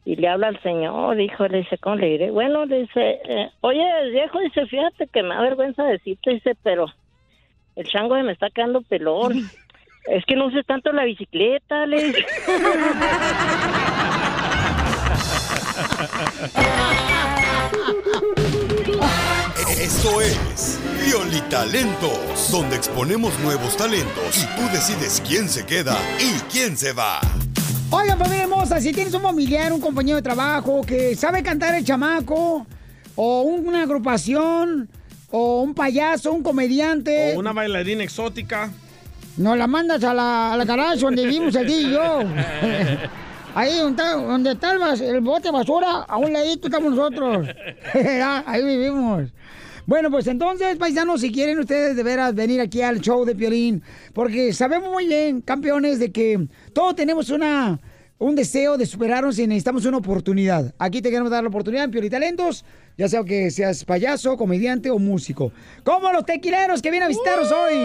Y le habla al señor, dijo, le dice, ¿cómo le diré? Bueno, le dice, eh, oye, viejo, dice, fíjate que me da vergüenza decirte, dice, pero el chango se me está quedando pelón. Es que no uses tanto la bicicleta, le dice. Esto es Violitalentos, donde exponemos nuevos talentos y tú decides quién se queda y quién se va. Oigan, familia hermosa, si tienes un familiar, un compañero de trabajo que sabe cantar el chamaco, o una agrupación, o un payaso, un comediante, O una bailarina exótica. nos la mandas a la, a la garage donde vivimos el día y yo. Ahí donde está, donde está el, el bote de basura, a un ladito estamos nosotros. Ah, Ahí vivimos. Bueno, pues entonces, paisanos, si quieren ustedes de veras venir aquí al show de Piolín, porque sabemos muy bien, campeones, de que todos tenemos una, un deseo de superarnos y necesitamos una oportunidad. Aquí te queremos dar la oportunidad en Piolín Talentos, ya sea que seas payaso, comediante o músico. Como los tequileros que vienen a visitarnos hoy.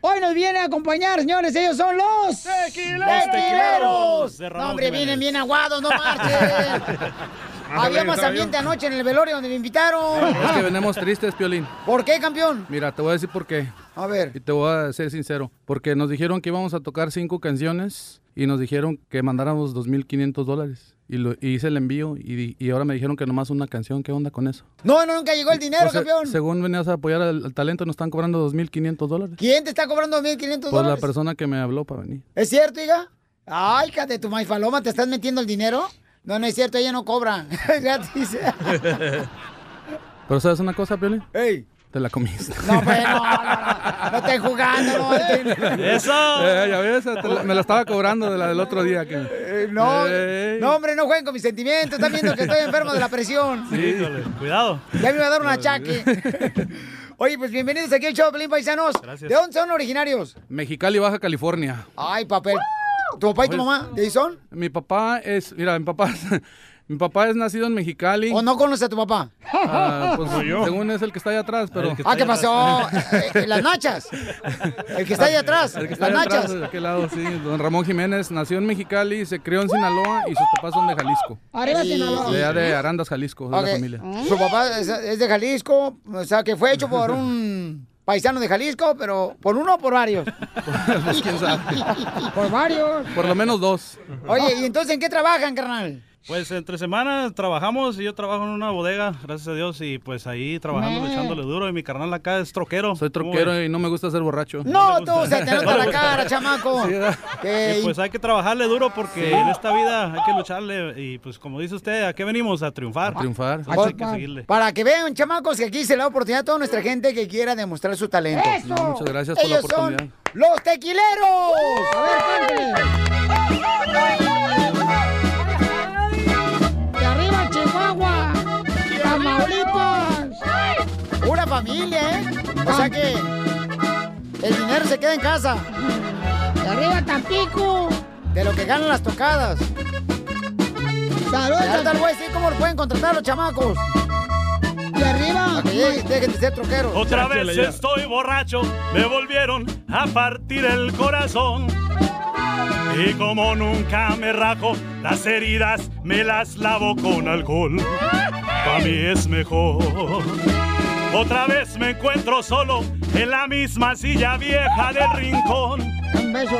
Hoy nos vienen a acompañar, señores, ellos son los Tequileros. tequileros. De No, Ramón hombre, Jiménez. vienen bien aguados, no marchen. Había más ambiente anoche en el velorio donde me invitaron. Es que venimos tristes, Piolín. ¿Por qué, campeón? Mira, te voy a decir por qué. A ver. Y te voy a ser sincero. Porque nos dijeron que íbamos a tocar cinco canciones y nos dijeron que mandáramos 2.500 dólares. Y, lo, y hice el envío y, y ahora me dijeron que nomás una canción. ¿Qué onda con eso? No, no, nunca llegó el dinero, O sea, campeón. Según venías a apoyar al, al talento, nos están cobrando 2.500 dólares. ¿Quién te está cobrando 1.500 Pues la dólares? persona que me habló para venir. ¿Es cierto, hija? Ay, de tu maifaloma, ¿te estás metiendo el dinero? No, no es cierto, ella no cobra. Gratis. Pero ¿sabes una cosa, Piolín? ¡Ey! Te la comiste. No, pues, no, no, no, no estoy jugando, no. Eh, ya ves, te la- me la estaba cobrando de la del otro día. Que... Eh, No, Ey. no, hombre, no jueguen con mis sentimientos. Están viendo que estoy enfermo de la presión. Sí, cuidado. Ya me va a dar un achaque. Oye, pues bienvenidos aquí al show, Pelín Paisanos. Gracias. ¿De dónde son originarios? Mexicali, Baja California. Ay, papel. ¿Tu papá y tu mamá? ¿De ahí son? Mi papá es, mira, mi papá, mi papá es nacido en Mexicali. ¿O no conoces a tu papá? Ah, pues, yo. según es el que está allá atrás, pero... Ah, ¿qué pasó? Eh, eh, las nachas. El que está ahí atrás. El que está Las allá atrás, nachas. de aquel lado, sí. Don Ramón Jiménez nació en Mexicali, se crió en Sinaloa y sus papás son de Jalisco. Arriba Sinaloa. De allá de Arandas, Jalisco, de la familia. Su papá es, es de Jalisco, o sea, que fue hecho por un paisano de Jalisco, pero ¿por uno o por varios? Pues, quién sabe. Por varios. Por lo menos dos. Oye, ¿y entonces en qué trabajan, carnal? Pues entre semanas trabajamos y yo trabajo en una bodega, gracias a Dios, y pues ahí trabajando, Man. echándole duro. Y mi carnal acá es troquero. Soy troquero y no me gusta ser borracho. No, tú, se te nota la cara, chamaco. Pues hay que trabajarle duro porque en esta vida hay que lucharle. Y pues como dice usted, ¿a qué venimos? A triunfar. A triunfar. Entonces hay que seguirle. Para que vean, chamacos, que aquí se le da oportunidad a toda nuestra gente que quiera demostrar su talento. No, muchas gracias por la Ellos son oportunidad. los tequileros. A ver. Familia, ¿eh? O sea que el dinero se queda en casa. De arriba, Tampico. De lo que ganan las tocadas. Saludos. Ya tal, güey, sí, cómo lo pueden contratar los chamacos. Y arriba. Dejen de ser troqueros. Otra vez estoy borracho, me volvieron a partir el corazón. Y como nunca me rajo, las heridas me las lavo con alcohol. Para mí es mejor. Otra vez me encuentro solo en la misma silla vieja del rincón. Un beso.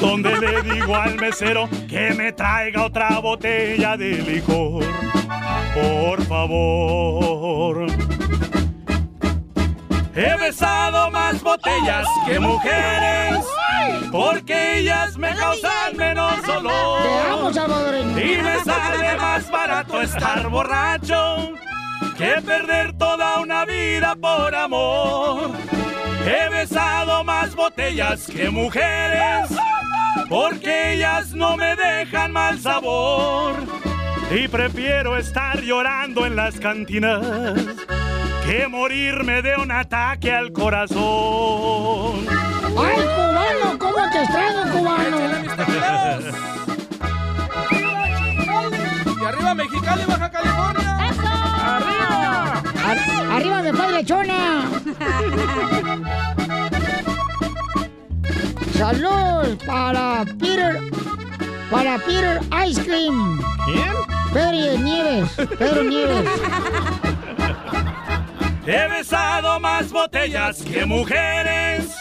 Donde le digo al mesero que me traiga otra botella de licor. Por favor. He besado más botellas que mujeres, porque ellas me causan menos dolor. Y me sale más barato estar borracho que perder toda una vida por amor. He besado más botellas que mujeres, porque ellas no me dejan mal sabor. Y prefiero estar llorando en las cantinas que morirme de un ataque al corazón. ¡Ay, cubano! ¿Cómo te extraño, cubano? Y arriba Mexicali, Baja California. ¡Arriba! ¡Arriba de Padre Lechona! ¡Salud para Peter! Para Peter Ice Cream. ¿Quién? Pedro Nieves. Pedro Nieves. He besado más botellas que mujeres,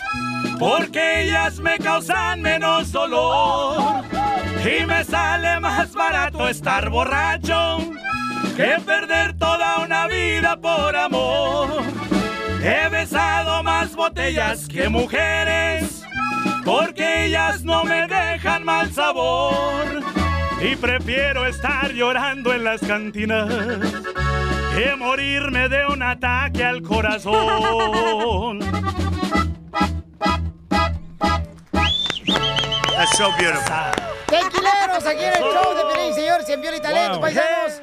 porque ellas me causan menos dolor. Y me sale más barato estar borracho que perder toda una vida por amor. He besado más botellas que mujeres, porque ellas no me dejan mal sabor. Y prefiero estar llorando en las cantinas que morirme de un ataque al corazón. That's so beautiful. Tequileros, aquí en el Eso. show de Pelín, señores, en Viol y Talento, Wow. paisanos.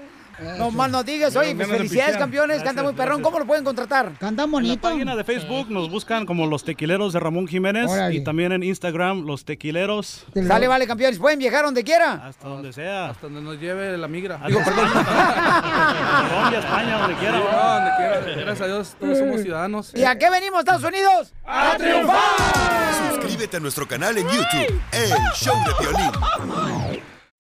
No más no digas, oye, pues felicidades, campeones, canta muy perrón. gracias. ¿Cómo lo pueden contratar? Cantan En la bonito. página de Facebook nos buscan como los tequileros de Ramón Jiménez Órale. y también en Instagram los tequileros Sale, vale, campeones. Pueden viajar donde quiera. hasta donde sea. Hasta donde nos lleve la migra. Digo, perdón. Colombia, España, donde quiera. Sí, no, donde quiera. Gracias a Dios, todos somos ciudadanos. ¿Y a qué venimos, Estados Unidos? ¡A triunfar! Suscríbete a nuestro canal en YouTube, El Show de Violín.